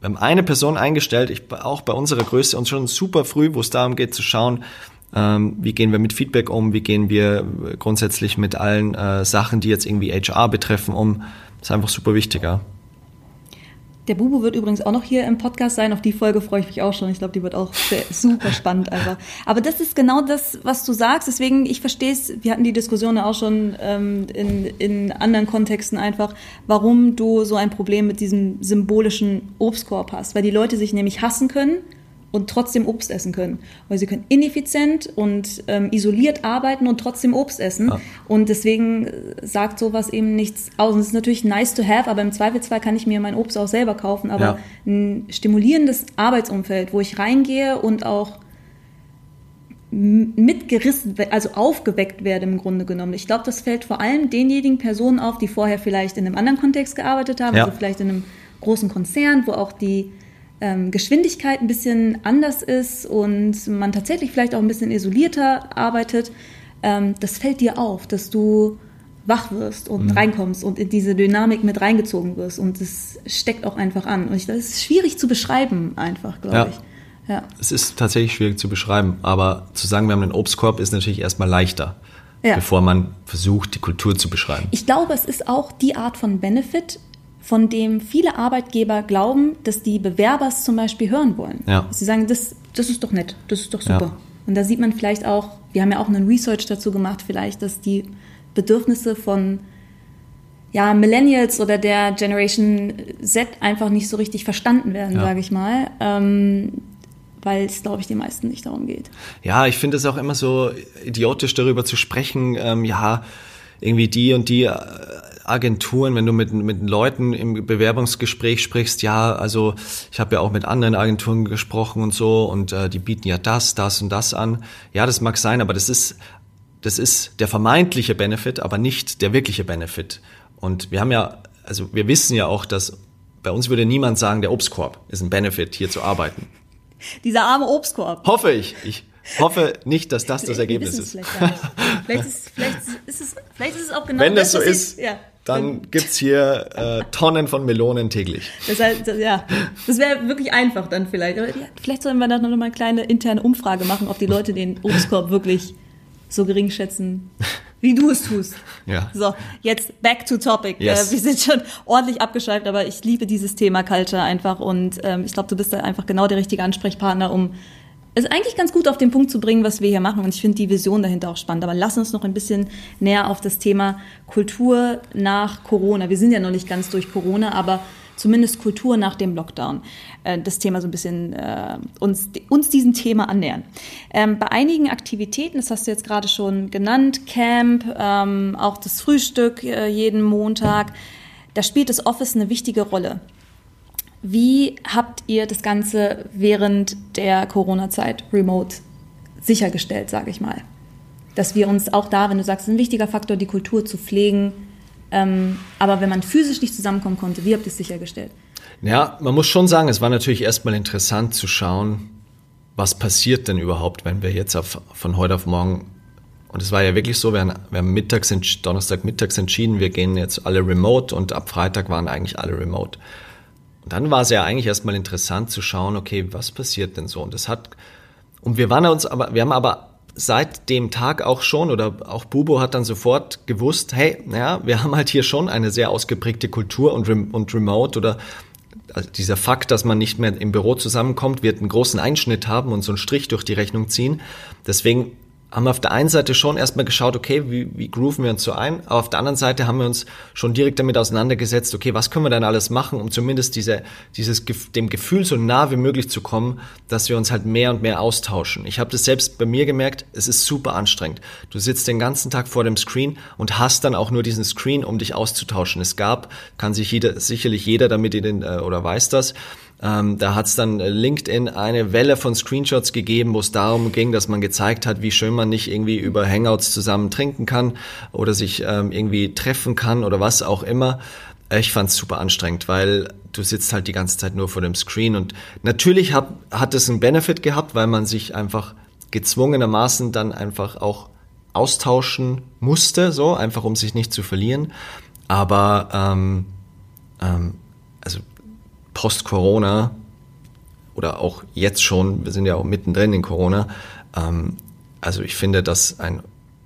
wir haben eine Person eingestellt, ich, auch bei unserer Größe und schon super früh, wo es darum geht zu schauen, ähm, wie gehen wir mit Feedback um? Wie gehen wir grundsätzlich mit allen äh, Sachen, die jetzt irgendwie HR betreffen, um? Das ist einfach super wichtig, ja. Der Bubu wird übrigens auch noch hier im Podcast sein. Auf die Folge freue ich mich auch schon. Ich glaube, die wird auch super spannend einfach. Aber das ist genau das, was du sagst. Deswegen, ich verstehe es. Wir hatten die Diskussion auch schon ähm, in, in anderen Kontexten einfach, warum du so ein Problem mit diesem symbolischen Obstkorb hast. Weil die Leute sich nämlich hassen können und trotzdem Obst essen können. Weil sie können ineffizient und ähm, isoliert arbeiten und trotzdem Obst essen. Ja. Und deswegen äh, sagt sowas eben nichts aus. Und es ist natürlich nice to have, aber im Zweifelsfall kann ich mir mein Obst auch selber kaufen. Aber ja. ein stimulierendes Arbeitsumfeld, wo ich reingehe und auch mitgerissen, also aufgeweckt werde im Grunde genommen. Ich glaube, das fällt vor allem denjenigen Personen auf, die vorher vielleicht in einem anderen Kontext gearbeitet haben, ja. also vielleicht in einem großen Konzern, wo auch die ähm, Geschwindigkeit ein bisschen anders ist und man tatsächlich vielleicht auch ein bisschen isolierter arbeitet, ähm, das fällt dir auf, dass du wach wirst und mhm. reinkommst und in diese Dynamik mit reingezogen wirst und es steckt auch einfach an. Und ich, das ist schwierig zu beschreiben einfach, glaube ja. ich. Ja. Es ist tatsächlich schwierig zu beschreiben, aber zu sagen, wir haben einen Obstkorb, ist natürlich erstmal leichter, ja. bevor man versucht, die Kultur zu beschreiben. Ich glaube, es ist auch die Art von Benefit, von dem viele Arbeitgeber glauben, dass die Bewerber es zum Beispiel hören wollen. Ja. Sie sagen, das, das ist doch nett, das ist doch super. Ja. Und da sieht man vielleicht auch, wir haben ja auch einen Research dazu gemacht, vielleicht, dass die Bedürfnisse von ja, Millennials oder der Generation Z einfach nicht so richtig verstanden werden, ja. sage ich mal. Ähm, weil es, glaube ich, den meisten nicht darum geht. Ja, ich finde es auch immer so idiotisch, darüber zu sprechen, ähm, ja, irgendwie die und die äh, Agenturen, wenn du mit, mit Leuten im Bewerbungsgespräch sprichst, ja, also ich habe ja auch mit anderen Agenturen gesprochen und so und äh, die bieten ja das, das und das an. Ja, das mag sein, aber das ist, das ist der vermeintliche Benefit, aber nicht der wirkliche Benefit. Und wir haben ja, also wir wissen ja auch, dass bei uns würde niemand sagen, der Obstkorb ist ein Benefit, hier zu arbeiten. Dieser arme Obstkorb. Hoffe ich. Ich hoffe nicht, dass das das Ergebnis ist. Vielleicht, vielleicht, ist. vielleicht, ist es, vielleicht ist es auch genau Wenn das, so ist, ich, ja. dann gibt's hier äh, Tonnen von Melonen täglich. Das heißt, ja, das wäre wirklich einfach dann vielleicht. Aber vielleicht sollen wir dann noch mal eine kleine interne Umfrage machen, ob die Leute den Obstkorb wirklich so gering schätzen, wie du es tust. Ja. So, jetzt back to topic. Yes. Äh, wir sind schon ordentlich abgeschweift, aber ich liebe dieses Thema Culture einfach und ähm, ich glaube, du bist da einfach genau der richtige Ansprechpartner, um es eigentlich ganz gut auf den Punkt zu bringen, was wir hier machen. Und ich finde die Vision dahinter auch spannend. Aber lass uns noch ein bisschen näher auf das Thema Kultur nach Corona. Wir sind ja noch nicht ganz durch Corona, aber zumindest Kultur nach dem Lockdown, äh, das Thema so ein bisschen äh, uns, uns diesem Thema annähern. Ähm, bei einigen Aktivitäten, das hast du jetzt gerade schon genannt, Camp, ähm, auch das Frühstück äh, jeden Montag, da spielt das Office eine wichtige Rolle. Wie habt ihr das Ganze während der Corona-Zeit remote sichergestellt, sage ich mal? Dass wir uns auch da, wenn du sagst, ein wichtiger Faktor, die Kultur zu pflegen, ähm, aber wenn man physisch nicht zusammenkommen konnte, wie habt ihr es sichergestellt? Ja, man muss schon sagen, es war natürlich erstmal interessant zu schauen, was passiert denn überhaupt, wenn wir jetzt auf, von heute auf morgen und es war ja wirklich so, wir haben, wir haben mittags, Donnerstag mittags entschieden, wir gehen jetzt alle remote und ab Freitag waren eigentlich alle remote. Und dann war es ja eigentlich erstmal interessant zu schauen, okay, was passiert denn so? Und das hat, und wir waren uns aber, wir haben aber seit dem Tag auch schon, oder auch Bubo hat dann sofort gewusst, hey, ja, wir haben halt hier schon eine sehr ausgeprägte Kultur und, und Remote oder also dieser Fakt, dass man nicht mehr im Büro zusammenkommt, wird einen großen Einschnitt haben und so einen Strich durch die Rechnung ziehen. Deswegen haben wir auf der einen Seite schon erstmal geschaut, okay, wie, wie grooven wir uns so ein, aber auf der anderen Seite haben wir uns schon direkt damit auseinandergesetzt, okay, was können wir denn alles machen, um zumindest diese, dieses, dem Gefühl so nah wie möglich zu kommen, dass wir uns halt mehr und mehr austauschen. Ich habe das selbst bei mir gemerkt, es ist super anstrengend. Du sitzt den ganzen Tag vor dem Screen und hast dann auch nur diesen Screen, um dich auszutauschen. Es gab, kann sich jeder, sicherlich jeder damit in den, äh, oder weiß das, ähm, da hat es dann äh, LinkedIn eine Welle von Screenshots gegeben, wo es darum ging, dass man gezeigt hat, wie schön man nicht irgendwie über Hangouts zusammen trinken kann oder sich ähm, irgendwie treffen kann oder was auch immer. Ich fand es super anstrengend, weil du sitzt halt die ganze Zeit nur vor dem Screen und natürlich hat, hat es einen Benefit gehabt, weil man sich einfach gezwungenermaßen dann einfach auch austauschen musste, so einfach um sich nicht zu verlieren. Aber ähm, ähm, also post-Corona oder auch jetzt schon, wir sind ja auch mittendrin in Corona, ähm, also ich finde, dass ein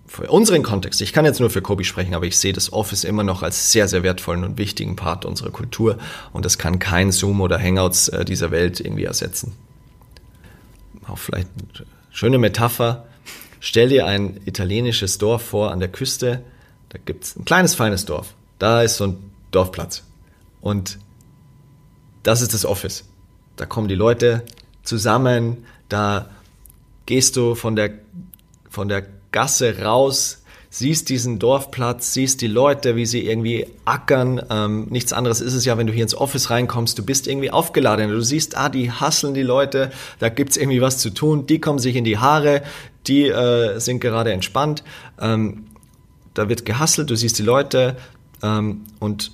für unseren Kontext, ich kann jetzt nur für Kobi sprechen, aber ich sehe das Office immer noch als sehr, sehr wertvollen und wichtigen Part unserer Kultur und das kann kein Zoom oder Hangouts äh, dieser Welt irgendwie ersetzen. Auch vielleicht eine schöne Metapher. Stell dir ein italienisches Dorf vor an der Küste, da gibt's ein kleines, feines Dorf. Da ist so ein Dorfplatz. Und das ist das Office. Da kommen die Leute zusammen, da gehst du von der, von der Gasse raus, siehst diesen Dorfplatz, siehst die Leute, wie sie irgendwie ackern. Ähm, nichts anderes ist es ja, wenn du hier ins Office reinkommst, du bist irgendwie aufgeladen. Du siehst, ah, die hasseln die Leute, da gibt's irgendwie was zu tun, die kommen sich in die Haare, die äh, sind gerade entspannt. Ähm, da wird gehasselt, du siehst die Leute ähm, und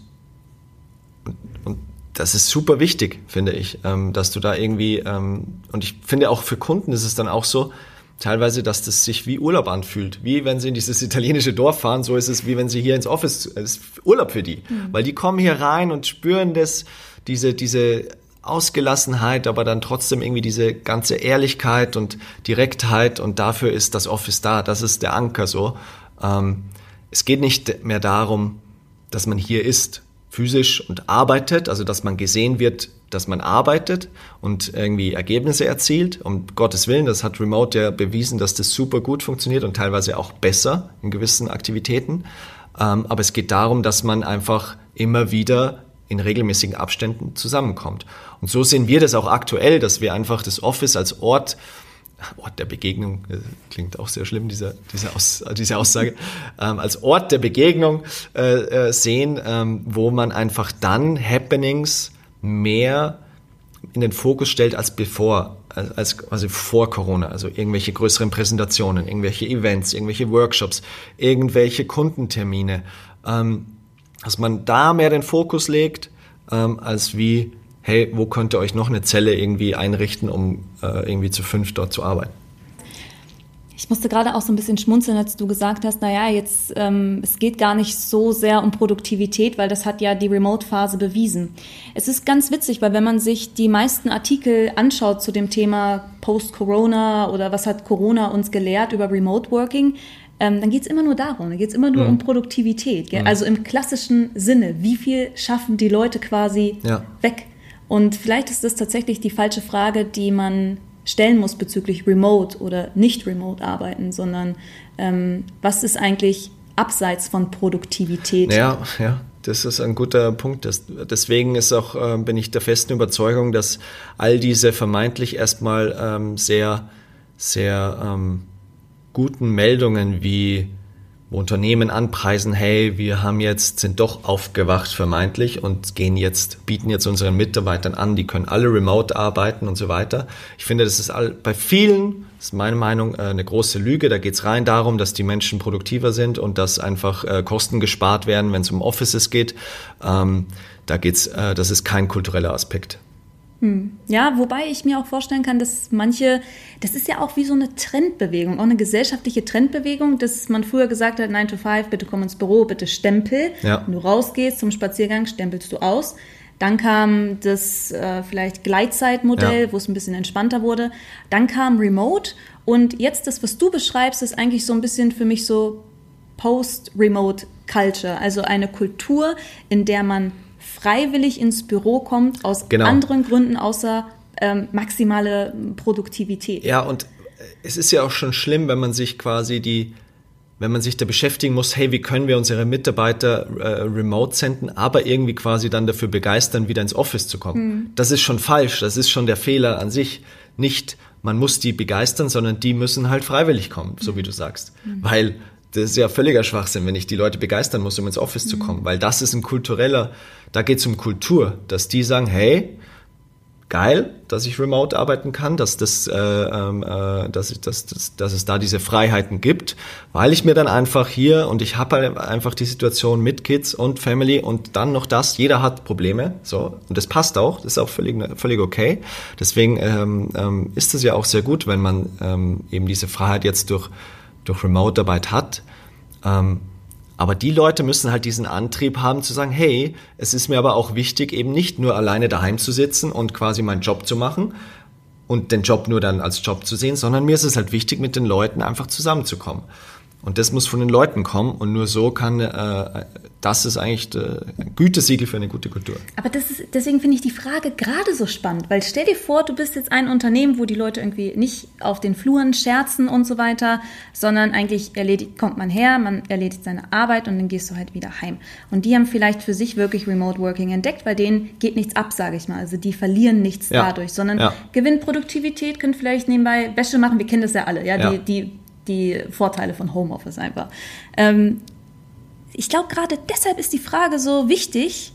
das ist super wichtig, finde ich, ähm, dass du da irgendwie, ähm, und ich finde auch für Kunden ist es dann auch so, teilweise, dass das sich wie Urlaub anfühlt. Wie wenn sie in dieses italienische Dorf fahren, so ist es wie wenn sie hier ins Office, es ist Urlaub für die. Mhm. Weil die kommen hier rein und spüren das, diese, diese Ausgelassenheit, aber dann trotzdem irgendwie diese ganze Ehrlichkeit und Direktheit und dafür ist das Office da. Das ist der Anker so. Ähm, es geht nicht mehr darum, dass man hier ist, physisch und arbeitet, also dass man gesehen wird, dass man arbeitet und irgendwie Ergebnisse erzielt. Um Gottes Willen, das hat Remote ja bewiesen, dass das super gut funktioniert und teilweise auch besser in gewissen Aktivitäten. Ähm, aber es geht darum, dass man einfach immer wieder in regelmäßigen Abständen zusammenkommt. Und so sehen wir das auch aktuell, dass wir einfach das Office als Ort Ort der Begegnung, äh, klingt auch sehr schlimm, diese, diese, Aus, diese Aussage, ähm, als Ort der Begegnung äh, äh, sehen, ähm, wo man einfach dann Happenings mehr in den Fokus stellt als bevor, als quasi vor Corona. Also irgendwelche größeren Präsentationen, irgendwelche Events, irgendwelche Workshops, irgendwelche Kundentermine. Ähm, dass man da mehr den Fokus legt, ähm, als wie hey, wo könnt ihr euch noch eine Zelle irgendwie einrichten, um äh, irgendwie zu fünf dort zu arbeiten? Ich musste gerade auch so ein bisschen schmunzeln, als du gesagt hast, naja, jetzt, ähm, es geht gar nicht so sehr um Produktivität, weil das hat ja die Remote-Phase bewiesen. Es ist ganz witzig, weil wenn man sich die meisten Artikel anschaut zu dem Thema Post-Corona oder was hat Corona uns gelehrt über Remote Working, ähm, dann geht es immer nur darum, dann geht es immer nur mhm. um Produktivität. Mhm. Also im klassischen Sinne, wie viel schaffen die Leute quasi ja. weg? Und vielleicht ist das tatsächlich die falsche Frage, die man stellen muss bezüglich Remote oder nicht Remote arbeiten, sondern ähm, was ist eigentlich abseits von Produktivität? Ja, ja. Das ist ein guter Punkt. Das, deswegen ist auch, äh, bin ich der festen Überzeugung, dass all diese vermeintlich erstmal ähm, sehr, sehr ähm, guten Meldungen wie wo Unternehmen anpreisen, hey, wir haben jetzt, sind doch aufgewacht vermeintlich und gehen jetzt, bieten jetzt unseren Mitarbeitern an, die können alle remote arbeiten und so weiter. Ich finde, das ist all, bei vielen, ist meine Meinung, äh, eine große Lüge. Da geht es rein darum, dass die Menschen produktiver sind und dass einfach äh, Kosten gespart werden, wenn es um Offices geht. Ähm, da geht's, äh, das ist kein kultureller Aspekt. Hm. Ja, wobei ich mir auch vorstellen kann, dass manche, das ist ja auch wie so eine Trendbewegung, auch eine gesellschaftliche Trendbewegung, dass man früher gesagt hat, 9 to 5, bitte komm ins Büro, bitte Stempel. Ja. Wenn du rausgehst zum Spaziergang, stempelst du aus. Dann kam das äh, vielleicht Gleitzeitmodell, ja. wo es ein bisschen entspannter wurde. Dann kam Remote und jetzt das, was du beschreibst, ist eigentlich so ein bisschen für mich so Post-Remote Culture, also eine Kultur, in der man freiwillig ins Büro kommt, aus genau. anderen Gründen außer ähm, maximale Produktivität. Ja, und es ist ja auch schon schlimm, wenn man sich quasi die, wenn man sich da beschäftigen muss, hey, wie können wir unsere Mitarbeiter äh, remote senden, aber irgendwie quasi dann dafür begeistern, wieder ins Office zu kommen. Hm. Das ist schon falsch, das ist schon der Fehler an sich. Nicht, man muss die begeistern, sondern die müssen halt freiwillig kommen, so wie du sagst. Hm. Weil das ist ja völliger Schwachsinn, wenn ich die Leute begeistern muss, um ins Office mhm. zu kommen, weil das ist ein kultureller, da geht es um Kultur, dass die sagen, hey, geil, dass ich remote arbeiten kann, dass, das, äh, ähm, äh, dass, dass, dass, dass es da diese Freiheiten gibt, weil ich mir dann einfach hier und ich habe halt einfach die Situation mit Kids und Family und dann noch das, jeder hat Probleme, so und das passt auch, das ist auch völlig, völlig okay. Deswegen ähm, ähm, ist es ja auch sehr gut, wenn man ähm, eben diese Freiheit jetzt durch durch Remote-Arbeit hat. Ähm, aber die Leute müssen halt diesen Antrieb haben zu sagen, hey, es ist mir aber auch wichtig, eben nicht nur alleine daheim zu sitzen und quasi meinen Job zu machen und den Job nur dann als Job zu sehen, sondern mir ist es halt wichtig, mit den Leuten einfach zusammenzukommen. Und das muss von den Leuten kommen und nur so kann äh, das ist eigentlich ein Gütesiegel für eine gute Kultur. Aber das ist, deswegen finde ich die Frage gerade so spannend, weil stell dir vor, du bist jetzt ein Unternehmen, wo die Leute irgendwie nicht auf den Fluren scherzen und so weiter, sondern eigentlich erledigt, kommt man her, man erledigt seine Arbeit und dann gehst du halt wieder heim. Und die haben vielleicht für sich wirklich Remote Working entdeckt, weil denen geht nichts ab, sage ich mal. Also die verlieren nichts ja. dadurch, sondern ja. gewinnen Produktivität, können vielleicht nebenbei Wäsche machen. Wir kennen das ja alle, ja, ja. Die, die die Vorteile von Homeoffice einfach. Ähm, ich glaube, gerade deshalb ist die Frage so wichtig,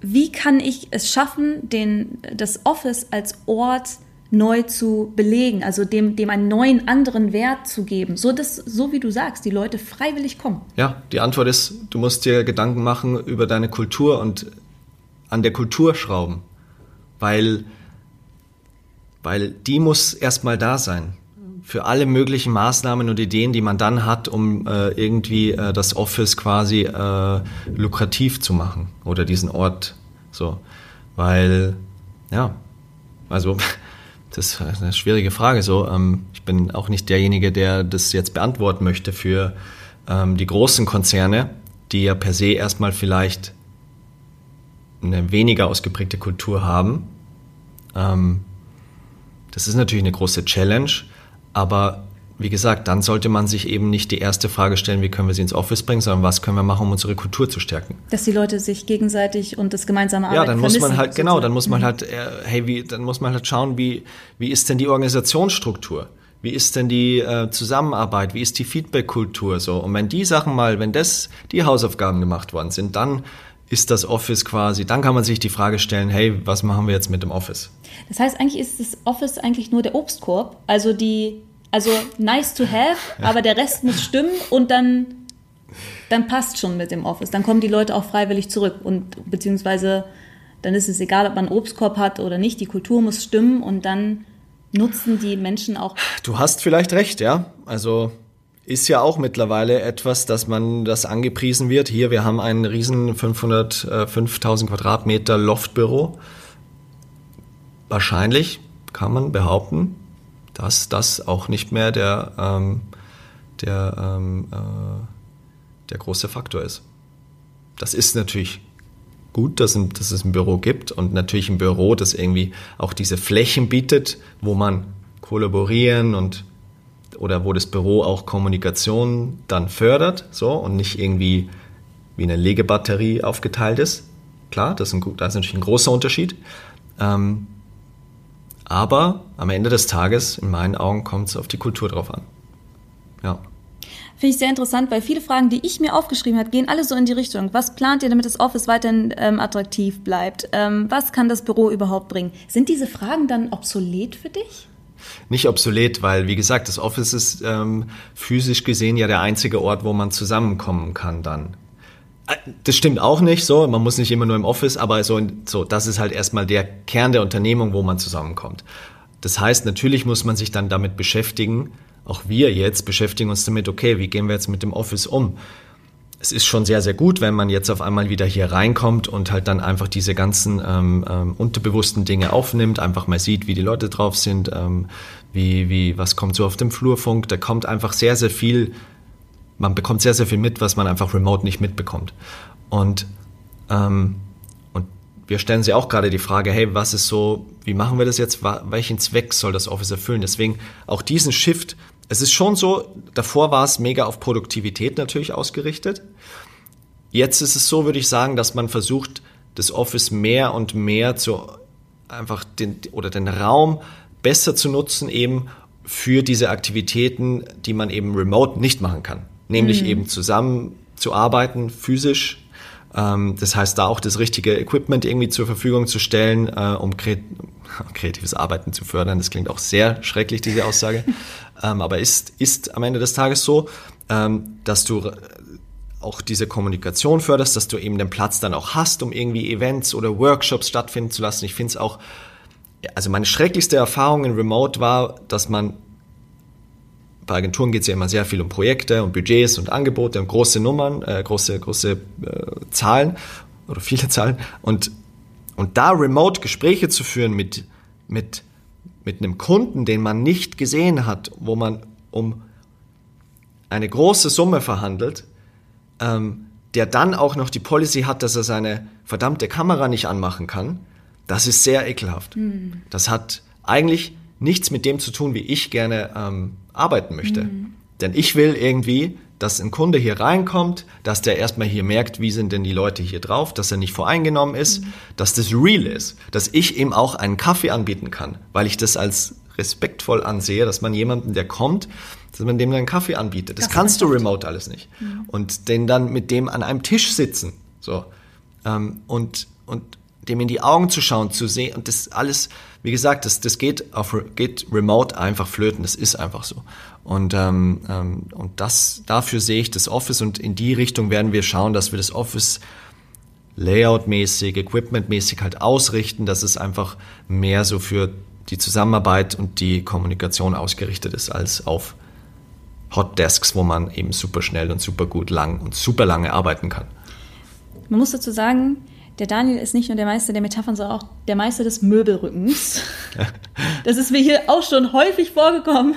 wie kann ich es schaffen, den, das Office als Ort neu zu belegen, also dem, dem einen neuen anderen Wert zu geben, so, dass, so wie du sagst, die Leute freiwillig kommen. Ja, die Antwort ist, du musst dir Gedanken machen über deine Kultur und an der Kultur schrauben, weil, weil die muss erstmal da sein für alle möglichen Maßnahmen und Ideen, die man dann hat, um äh, irgendwie äh, das Office quasi äh, lukrativ zu machen oder diesen Ort so, weil ja, also das ist eine schwierige Frage. So, ähm, ich bin auch nicht derjenige, der das jetzt beantworten möchte für ähm, die großen Konzerne. die ja per se erstmal vielleicht eine weniger ausgeprägte Kultur haben. Ähm, das ist natürlich eine große Challenge, aber wie gesagt, dann sollte man sich eben nicht die erste Frage stellen, wie können wir sie ins Office bringen, sondern was können wir machen, um unsere Kultur zu stärken. Dass die Leute sich gegenseitig und das gemeinsame Arbeiten Ja, dann muss man halt, sozusagen. genau, dann muss man halt, äh, hey, wie, dann muss man halt schauen, wie, wie ist denn die Organisationsstruktur? Wie ist denn die äh, Zusammenarbeit? Wie ist die Feedback-Kultur so? Und wenn die Sachen mal, wenn das die Hausaufgaben gemacht worden sind, dann ist das Office quasi, dann kann man sich die Frage stellen, hey, was machen wir jetzt mit dem Office? Das heißt, eigentlich ist das Office eigentlich nur der Obstkorb, also die also nice to have, aber der Rest muss stimmen und dann, dann passt schon mit dem Office. Dann kommen die Leute auch freiwillig zurück und beziehungsweise dann ist es egal, ob man einen Obstkorb hat oder nicht. Die Kultur muss stimmen und dann nutzen die Menschen auch. Du hast vielleicht recht, ja. Also ist ja auch mittlerweile etwas, dass man das angepriesen wird. Hier, wir haben ein riesen 500, äh, 5000 Quadratmeter Loftbüro. Wahrscheinlich kann man behaupten, dass das auch nicht mehr der, ähm, der, ähm, äh, der große Faktor ist. Das ist natürlich gut, dass, dass, es ein Büro gibt und natürlich ein Büro, das irgendwie auch diese Flächen bietet, wo man kollaborieren und oder wo das Büro auch Kommunikation dann fördert, so und nicht irgendwie wie eine Legebatterie aufgeteilt ist. Klar, das ist, ein, das ist natürlich ein großer Unterschied. Ähm, aber am Ende des Tages, in meinen Augen, kommt es auf die Kultur drauf an. Ja. Finde ich sehr interessant, weil viele Fragen, die ich mir aufgeschrieben habe, gehen alle so in die Richtung. Was plant ihr, damit das Office weiterhin ähm, attraktiv bleibt? Ähm, was kann das Büro überhaupt bringen? Sind diese Fragen dann obsolet für dich? Nicht obsolet, weil, wie gesagt, das Office ist ähm, physisch gesehen ja der einzige Ort, wo man zusammenkommen kann dann. Äh, das stimmt auch nicht so, man muss nicht immer nur im Office, aber so, so, das ist halt erstmal der Kern der Unternehmung, wo man zusammenkommt. Das heißt, natürlich muss man sich dann damit beschäftigen, auch wir jetzt beschäftigen uns damit, okay, wie gehen wir jetzt mit dem Office um? Es ist schon sehr, sehr gut, wenn man jetzt auf einmal wieder hier reinkommt und halt dann einfach diese ganzen ähm, ähm, unterbewussten Dinge aufnimmt, einfach mal sieht, wie die Leute drauf sind, ähm, wie, wie, was kommt so auf dem Flurfunk. Da kommt einfach sehr, sehr viel man bekommt sehr, sehr viel mit, was man einfach remote nicht mitbekommt. Und, ähm, und wir stellen sie auch gerade die Frage, hey, was ist so, wie machen wir das jetzt, welchen Zweck soll das Office erfüllen? Deswegen auch diesen Shift, es ist schon so, davor war es mega auf Produktivität natürlich ausgerichtet. Jetzt ist es so, würde ich sagen, dass man versucht, das Office mehr und mehr zu einfach den oder den Raum besser zu nutzen, eben für diese Aktivitäten, die man eben remote nicht machen kann nämlich mhm. eben zusammen zu arbeiten, physisch. Ähm, das heißt, da auch das richtige Equipment irgendwie zur Verfügung zu stellen, äh, um kreatives Arbeiten zu fördern. Das klingt auch sehr schrecklich, diese Aussage. ähm, aber ist, ist am Ende des Tages so, ähm, dass du auch diese Kommunikation förderst, dass du eben den Platz dann auch hast, um irgendwie Events oder Workshops stattfinden zu lassen. Ich finde es auch, also meine schrecklichste Erfahrung in Remote war, dass man bei Agenturen geht es ja immer sehr viel um Projekte und Budgets und Angebote und große Nummern, äh, große, große äh, Zahlen oder viele Zahlen. Und, und da remote Gespräche zu führen mit, mit, mit einem Kunden, den man nicht gesehen hat, wo man um eine große Summe verhandelt, ähm, der dann auch noch die Policy hat, dass er seine verdammte Kamera nicht anmachen kann, das ist sehr ekelhaft. Mhm. Das hat eigentlich nichts mit dem zu tun, wie ich gerne ähm, arbeiten möchte. Mhm. Denn ich will irgendwie, dass ein Kunde hier reinkommt, dass der erstmal hier merkt, wie sind denn die Leute hier drauf, dass er nicht voreingenommen ist, mhm. dass das real ist, dass ich ihm auch einen Kaffee anbieten kann, weil ich das als respektvoll ansehe, dass man jemanden, der kommt, dass man dem dann einen Kaffee anbietet. Das, das kannst du remote alles nicht. Mhm. Und den dann mit dem an einem Tisch sitzen, so ähm, und und dem in die Augen zu schauen, zu sehen und das alles wie gesagt, das, das geht, auf, geht remote einfach flöten, das ist einfach so. Und, ähm, ähm, und das, dafür sehe ich das Office und in die Richtung werden wir schauen, dass wir das Office layoutmäßig, equipmentmäßig halt ausrichten, dass es einfach mehr so für die Zusammenarbeit und die Kommunikation ausgerichtet ist als auf Hotdesks, wo man eben super schnell und super gut lang und super lange arbeiten kann. Man muss dazu sagen, der Daniel ist nicht nur der Meister der Metaphern, sondern auch der Meister des Möbelrückens. Das ist mir hier auch schon häufig vorgekommen,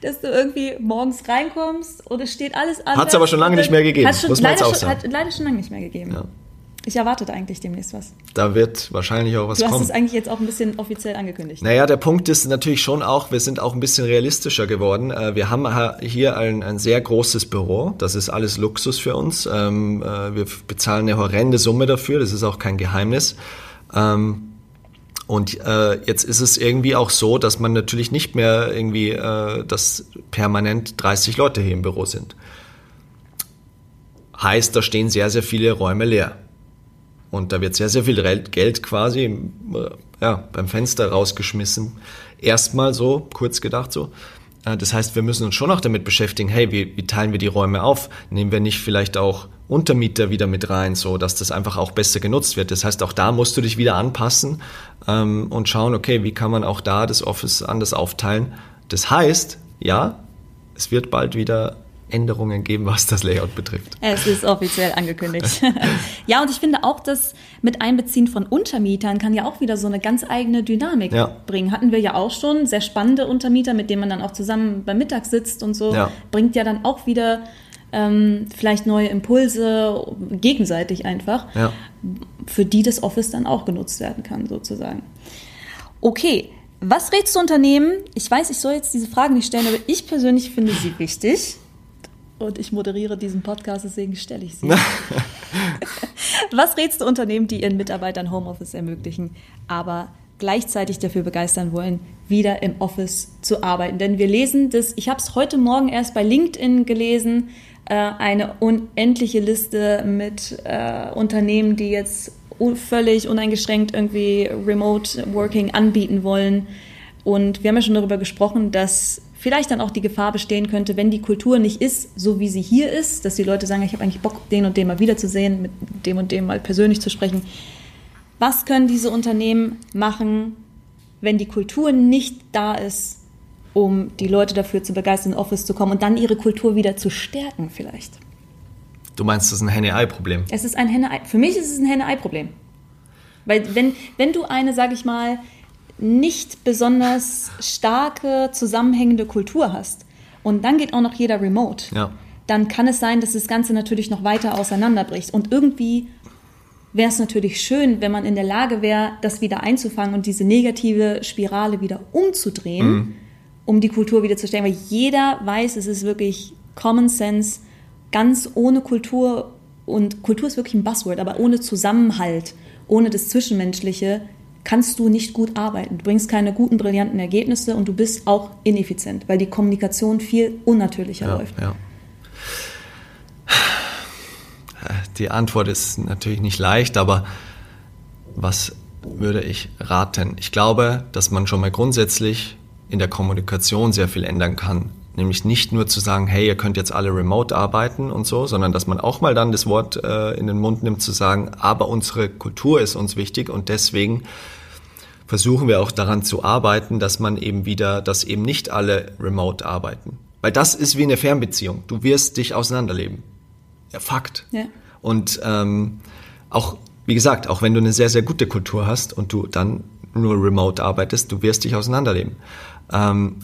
dass du irgendwie morgens reinkommst und es steht alles anders. Hat es aber schon lange nicht mehr gegeben. Hat schon, muss man leider, jetzt auch sagen. Schon, hat leider schon lange nicht mehr gegeben. Ja. Ich erwarte eigentlich demnächst was. Da wird wahrscheinlich auch was kommen. Du hast kommen. es eigentlich jetzt auch ein bisschen offiziell angekündigt. Naja, der Punkt ist natürlich schon auch, wir sind auch ein bisschen realistischer geworden. Äh, wir haben hier ein, ein sehr großes Büro. Das ist alles Luxus für uns. Ähm, äh, wir bezahlen eine horrende Summe dafür. Das ist auch kein Geheimnis. Ähm, und äh, jetzt ist es irgendwie auch so, dass man natürlich nicht mehr irgendwie, äh, dass permanent 30 Leute hier im Büro sind. Heißt, da stehen sehr, sehr viele Räume leer. Und da wird sehr, sehr viel Geld quasi äh, ja, beim Fenster rausgeschmissen. Erstmal so, kurz gedacht so. Äh, das heißt, wir müssen uns schon auch damit beschäftigen, hey, wie, wie teilen wir die Räume auf? Nehmen wir nicht vielleicht auch Untermieter wieder mit rein, so dass das einfach auch besser genutzt wird. Das heißt, auch da musst du dich wieder anpassen ähm, und schauen, okay, wie kann man auch da das Office anders aufteilen. Das heißt, ja, es wird bald wieder Änderungen geben, was das Layout betrifft. Es ist offiziell angekündigt. ja, und ich finde auch, das mit Einbeziehen von Untermietern kann ja auch wieder so eine ganz eigene Dynamik ja. bringen. Hatten wir ja auch schon sehr spannende Untermieter, mit denen man dann auch zusammen beim Mittag sitzt und so. Ja. Bringt ja dann auch wieder ähm, vielleicht neue Impulse, gegenseitig einfach, ja. für die das Office dann auch genutzt werden kann, sozusagen. Okay, was rätst du Unternehmen? Ich weiß, ich soll jetzt diese Frage nicht stellen, aber ich persönlich finde sie wichtig und ich moderiere diesen Podcast, deswegen stelle ich sie. Was rätst du Unternehmen, die ihren Mitarbeitern Homeoffice ermöglichen, aber gleichzeitig dafür begeistern wollen, wieder im Office zu arbeiten? Denn wir lesen das, ich habe es heute Morgen erst bei LinkedIn gelesen, äh, eine unendliche Liste mit äh, Unternehmen, die jetzt völlig uneingeschränkt irgendwie Remote Working anbieten wollen. Und wir haben ja schon darüber gesprochen, dass vielleicht dann auch die Gefahr bestehen könnte, wenn die Kultur nicht ist, so wie sie hier ist, dass die Leute sagen, ich habe eigentlich Bock, den und den mal wiederzusehen, mit dem und dem mal persönlich zu sprechen. Was können diese Unternehmen machen, wenn die Kultur nicht da ist, um die Leute dafür zu begeistern, ins Office zu kommen und dann ihre Kultur wieder zu stärken vielleicht? Du meinst, das ist ein Henne-Ei-Problem? Es ist ein Henne-Ei. Für mich ist es ein Henne-Ei-Problem. Weil wenn, wenn du eine, sage ich mal, nicht besonders starke, zusammenhängende Kultur hast und dann geht auch noch jeder remote, ja. dann kann es sein, dass das Ganze natürlich noch weiter auseinanderbricht. Und irgendwie wäre es natürlich schön, wenn man in der Lage wäre, das wieder einzufangen und diese negative Spirale wieder umzudrehen, mhm. um die Kultur wieder zu stellen. Weil jeder weiß, es ist wirklich Common Sense, ganz ohne Kultur und Kultur ist wirklich ein Buzzword, aber ohne Zusammenhalt, ohne das Zwischenmenschliche kannst du nicht gut arbeiten. Du bringst keine guten, brillanten Ergebnisse und du bist auch ineffizient, weil die Kommunikation viel unnatürlicher ja, läuft. Ja. Die Antwort ist natürlich nicht leicht, aber was würde ich raten? Ich glaube, dass man schon mal grundsätzlich in der Kommunikation sehr viel ändern kann. Nämlich nicht nur zu sagen, hey, ihr könnt jetzt alle remote arbeiten und so, sondern dass man auch mal dann das Wort äh, in den Mund nimmt zu sagen, aber unsere Kultur ist uns wichtig und deswegen versuchen wir auch daran zu arbeiten, dass man eben wieder, dass eben nicht alle remote arbeiten. Weil das ist wie eine Fernbeziehung. Du wirst dich auseinanderleben. Ja, Fakt. Ja. Und ähm, auch, wie gesagt, auch wenn du eine sehr, sehr gute Kultur hast und du dann nur remote arbeitest, du wirst dich auseinanderleben. Ähm,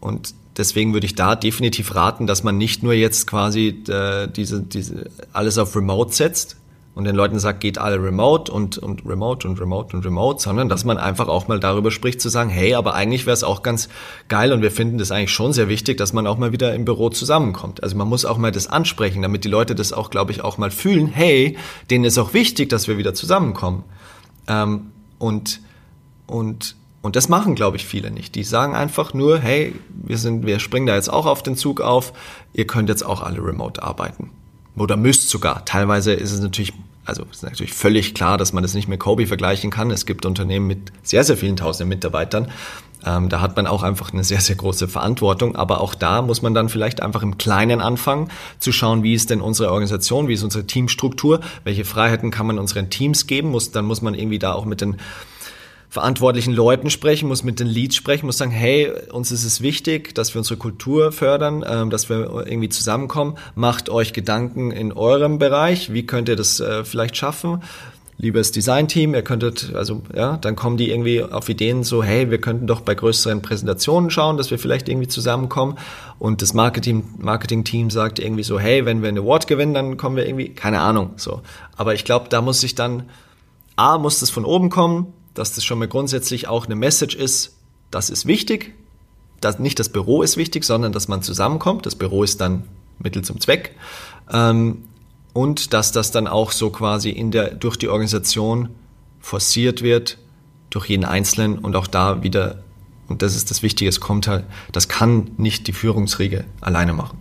und deswegen würde ich da definitiv raten, dass man nicht nur jetzt quasi äh, diese, diese alles auf Remote setzt, und den Leuten sagt, geht alle remote und, und remote und remote und remote, sondern dass man einfach auch mal darüber spricht, zu sagen, hey, aber eigentlich wäre es auch ganz geil und wir finden das eigentlich schon sehr wichtig, dass man auch mal wieder im Büro zusammenkommt. Also man muss auch mal das ansprechen, damit die Leute das auch, glaube ich, auch mal fühlen, hey, denen ist auch wichtig, dass wir wieder zusammenkommen. Ähm, und, und, und das machen, glaube ich, viele nicht. Die sagen einfach nur, hey, wir sind, wir springen da jetzt auch auf den Zug auf, ihr könnt jetzt auch alle remote arbeiten oder müsst sogar. Teilweise ist es natürlich, also ist natürlich völlig klar, dass man das nicht mit Kobe vergleichen kann. Es gibt Unternehmen mit sehr, sehr vielen tausenden Mitarbeitern. Ähm, da hat man auch einfach eine sehr, sehr große Verantwortung. Aber auch da muss man dann vielleicht einfach im Kleinen anfangen, zu schauen, wie ist denn unsere Organisation, wie ist unsere Teamstruktur, welche Freiheiten kann man unseren Teams geben. Muss, dann muss man irgendwie da auch mit den verantwortlichen Leuten sprechen, muss mit den Leads sprechen, muss sagen, hey, uns ist es wichtig, dass wir unsere Kultur fördern, ähm, dass wir irgendwie zusammenkommen. Macht euch Gedanken in eurem Bereich, wie könnt ihr das äh, vielleicht schaffen? liebes Design-Team, ihr könntet, also ja, dann kommen die irgendwie auf Ideen so, hey, wir könnten doch bei größeren Präsentationen schauen, dass wir vielleicht irgendwie zusammenkommen. Und das Marketing, Marketing-Team sagt irgendwie so, hey, wenn wir einen Award gewinnen, dann kommen wir irgendwie, keine Ahnung, so. Aber ich glaube, da muss ich dann, A, muss das von oben kommen, dass das schon mal grundsätzlich auch eine Message ist, das ist wichtig. Das, nicht das Büro ist wichtig, sondern dass man zusammenkommt. Das Büro ist dann Mittel zum Zweck. Ähm, und dass das dann auch so quasi in der, durch die Organisation forciert wird, durch jeden Einzelnen und auch da wieder, und das ist das Wichtige, es kommt halt, das kann nicht die Führungsriege alleine machen.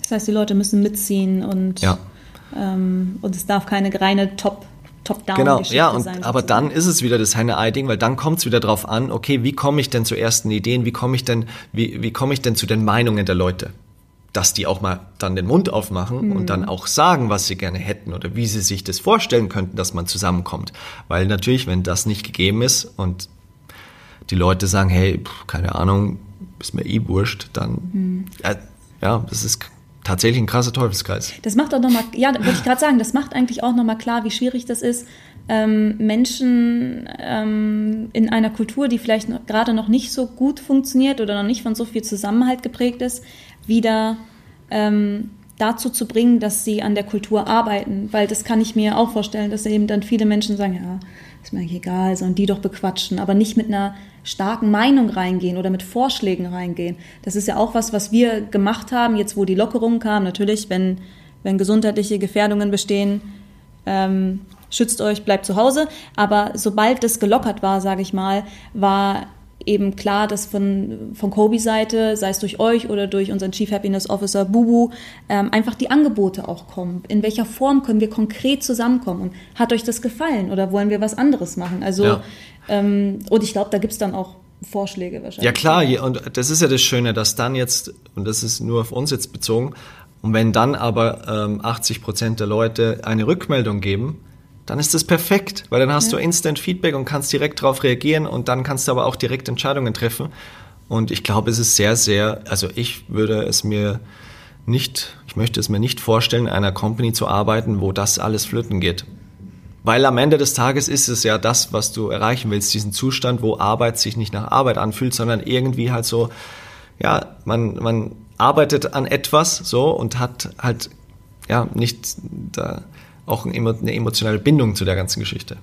Das heißt, die Leute müssen mitziehen und, ja. ähm, und es darf keine reine Top- Top-down genau, ja, und, sein. Aber dann ist es wieder das Henne-Ei-Ding, weil dann kommt es wieder drauf an, okay, wie komme ich denn zu ersten Ideen, wie komme ich denn, wie, wie komme ich denn zu den Meinungen der Leute? dass die auch mal dann den Mund aufmachen mhm. und dann auch sagen, was sie gerne hätten oder wie sie sich das vorstellen könnten, dass man zusammenkommt. Weil natürlich, wenn das nicht gegeben ist und die Leute sagen, hey, pff, keine Ahnung, ist mir eh wurscht, dann mhm. äh, ja, das ist tatsächlich ein krasser Teufelskreis. Das macht auch nochmal, ja, wollte ich gerade sagen, das macht eigentlich auch nochmal klar, wie schwierig das ist, ähm, Menschen ähm, in einer Kultur, die vielleicht gerade noch nicht so gut funktioniert oder noch nicht von so viel Zusammenhalt geprägt ist, wieder ähm, dazu zu bringen, dass sie an der Kultur arbeiten. Weil das kann ich mir auch vorstellen, dass eben dann viele Menschen sagen, ja, ist mir eigentlich egal, sollen die doch bequatschen, aber nicht mit einer starken Meinung reingehen oder mit Vorschlägen reingehen. Das ist ja auch was, was wir gemacht haben, jetzt wo die Lockerungen kamen. Natürlich, wenn, wenn gesundheitliche Gefährdungen bestehen, ähm, schützt euch, bleibt zu Hause. Aber sobald das gelockert war, sage ich mal, war eben klar, dass von, von Kobe-Seite, sei es durch euch oder durch unseren Chief Happiness Officer Bubu, ähm, einfach die Angebote auch kommen. In welcher Form können wir konkret zusammenkommen? Und hat euch das gefallen oder wollen wir was anderes machen? Also, ja. ähm, und ich glaube, da gibt es dann auch Vorschläge wahrscheinlich. Ja klar, und das ist ja das Schöne, dass dann jetzt, und das ist nur auf uns jetzt bezogen, und wenn dann aber ähm, 80 Prozent der Leute eine Rückmeldung geben, dann ist das perfekt, weil dann hast ja. du Instant Feedback und kannst direkt darauf reagieren und dann kannst du aber auch direkt Entscheidungen treffen. Und ich glaube, es ist sehr, sehr, also ich würde es mir nicht, ich möchte es mir nicht vorstellen, in einer Company zu arbeiten, wo das alles flöten geht. Weil am Ende des Tages ist es ja das, was du erreichen willst, diesen Zustand, wo Arbeit sich nicht nach Arbeit anfühlt, sondern irgendwie halt so, ja, man, man arbeitet an etwas so und hat halt, ja, nicht da, auch eine emotionale Bindung zu der ganzen Geschichte.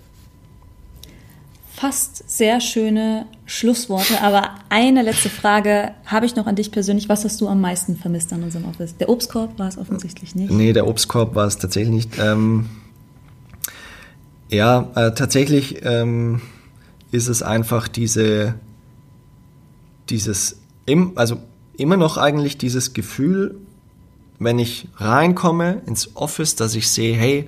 Fast sehr schöne Schlussworte, aber eine letzte Frage habe ich noch an dich persönlich. Was hast du am meisten vermisst an unserem Office? Der Obstkorb war es offensichtlich nicht. Nee, der Obstkorb war es tatsächlich nicht. Ähm, ja, äh, tatsächlich ähm, ist es einfach diese, dieses, im, also immer noch eigentlich dieses Gefühl, wenn ich reinkomme ins Office, dass ich sehe, hey,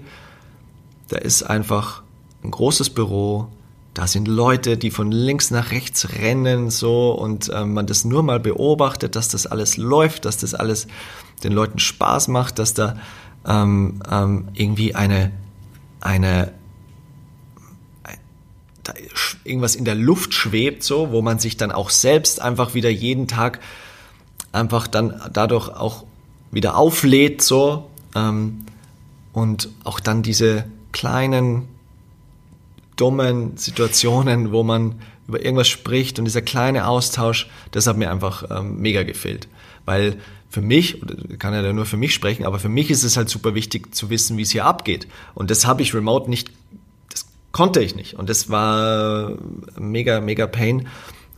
da ist einfach ein großes Büro, da sind Leute, die von links nach rechts rennen, so, und äh, man das nur mal beobachtet, dass das alles läuft, dass das alles den Leuten Spaß macht, dass da ähm, ähm, irgendwie eine, eine, da irgendwas in der Luft schwebt, so, wo man sich dann auch selbst einfach wieder jeden Tag einfach dann dadurch auch wieder auflädt so ähm, und auch dann diese kleinen dummen Situationen, wo man über irgendwas spricht und dieser kleine Austausch, das hat mir einfach ähm, mega gefehlt, weil für mich, kann ja nur für mich sprechen, aber für mich ist es halt super wichtig zu wissen, wie es hier abgeht. Und das habe ich remote nicht, das konnte ich nicht. Und das war mega mega Pain.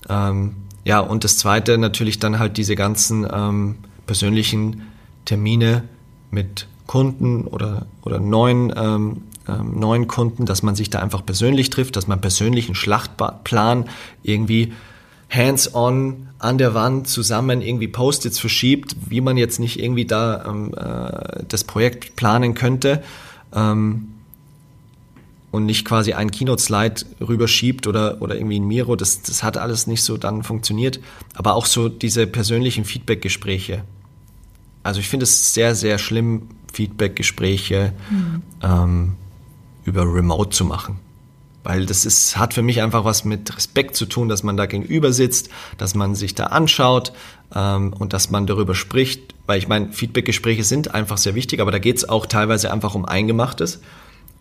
Ähm, ja und das zweite natürlich dann halt diese ganzen ähm, persönlichen Termine mit Kunden oder, oder neuen, ähm, ähm, neuen Kunden, dass man sich da einfach persönlich trifft, dass man persönlich einen Schlachtplan irgendwie hands-on an der Wand zusammen irgendwie Post-its verschiebt, wie man jetzt nicht irgendwie da ähm, äh, das Projekt planen könnte ähm, und nicht quasi einen Keynote-Slide rüberschiebt oder, oder irgendwie ein Miro, das, das hat alles nicht so dann funktioniert. Aber auch so diese persönlichen Feedback-Gespräche, also ich finde es sehr, sehr schlimm, Feedback-Gespräche mhm. ähm, über Remote zu machen. Weil das ist, hat für mich einfach was mit Respekt zu tun, dass man da gegenüber sitzt, dass man sich da anschaut ähm, und dass man darüber spricht. Weil ich meine, Feedback-Gespräche sind einfach sehr wichtig, aber da geht es auch teilweise einfach um Eingemachtes.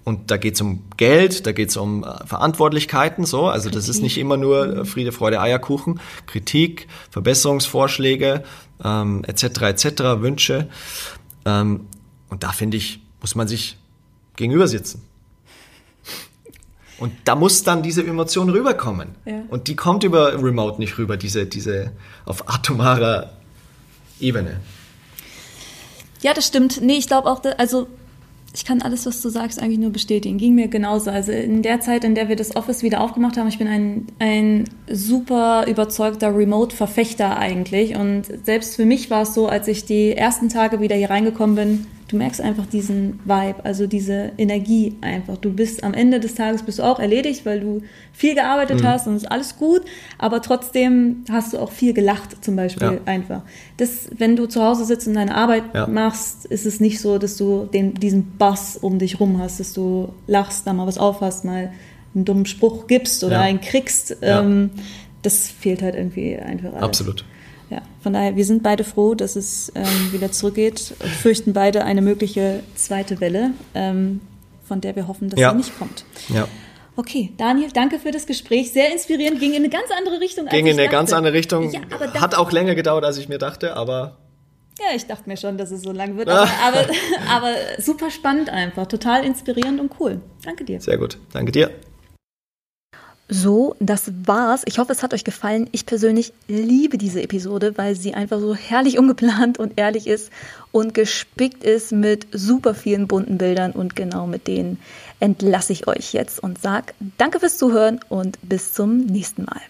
Und da geht es um Geld, da geht es um äh, Verantwortlichkeiten, so. Also das ist nicht immer nur äh, Friede, Freude, Eierkuchen. Kritik, Verbesserungsvorschläge, ähm, etc. etc. Wünsche. Ähm, und da finde ich, muss man sich gegenüber sitzen. Und da muss dann diese Emotion rüberkommen. Ja. Und die kommt über Remote nicht rüber, diese, diese auf atomarer Ebene. Ja, das stimmt. Nee, ich glaube auch, also ich kann alles, was du sagst, eigentlich nur bestätigen. Ging mir genauso. Also in der Zeit, in der wir das Office wieder aufgemacht haben, ich bin ein, ein super überzeugter Remote-Verfechter eigentlich. Und selbst für mich war es so, als ich die ersten Tage wieder hier reingekommen bin, du merkst einfach diesen Vibe, also diese Energie einfach. Du bist am Ende des Tages bist du auch erledigt, weil du viel gearbeitet mhm. hast und ist alles gut, aber trotzdem hast du auch viel gelacht zum Beispiel ja. einfach. Das, wenn du zu Hause sitzt und deine Arbeit ja. machst, ist es nicht so, dass du den, diesen Bass um dich rum hast, dass du lachst, da mal was aufhast, mal einen dummen Spruch gibst oder ja. einen kriegst. Ähm, das fehlt halt irgendwie einfach alles. Absolut. Ja, von daher, wir sind beide froh, dass es ähm, wieder zurückgeht und fürchten beide eine mögliche zweite Welle, ähm, von der wir hoffen, dass ja. sie nicht kommt. Ja. Okay, Daniel, danke für das Gespräch. Sehr inspirierend, ging in eine ganz andere Richtung. Ging in eine dachte. ganz andere Richtung. Ja, Hat auch länger gedauert, als ich mir dachte, aber. Ja, ich dachte mir schon, dass es so lang wird, aber, aber, aber super spannend einfach, total inspirierend und cool. Danke dir. Sehr gut, danke dir. So, das war's. Ich hoffe, es hat euch gefallen. Ich persönlich liebe diese Episode, weil sie einfach so herrlich ungeplant und ehrlich ist und gespickt ist mit super vielen bunten Bildern und genau mit denen entlasse ich euch jetzt und sag danke fürs Zuhören und bis zum nächsten Mal.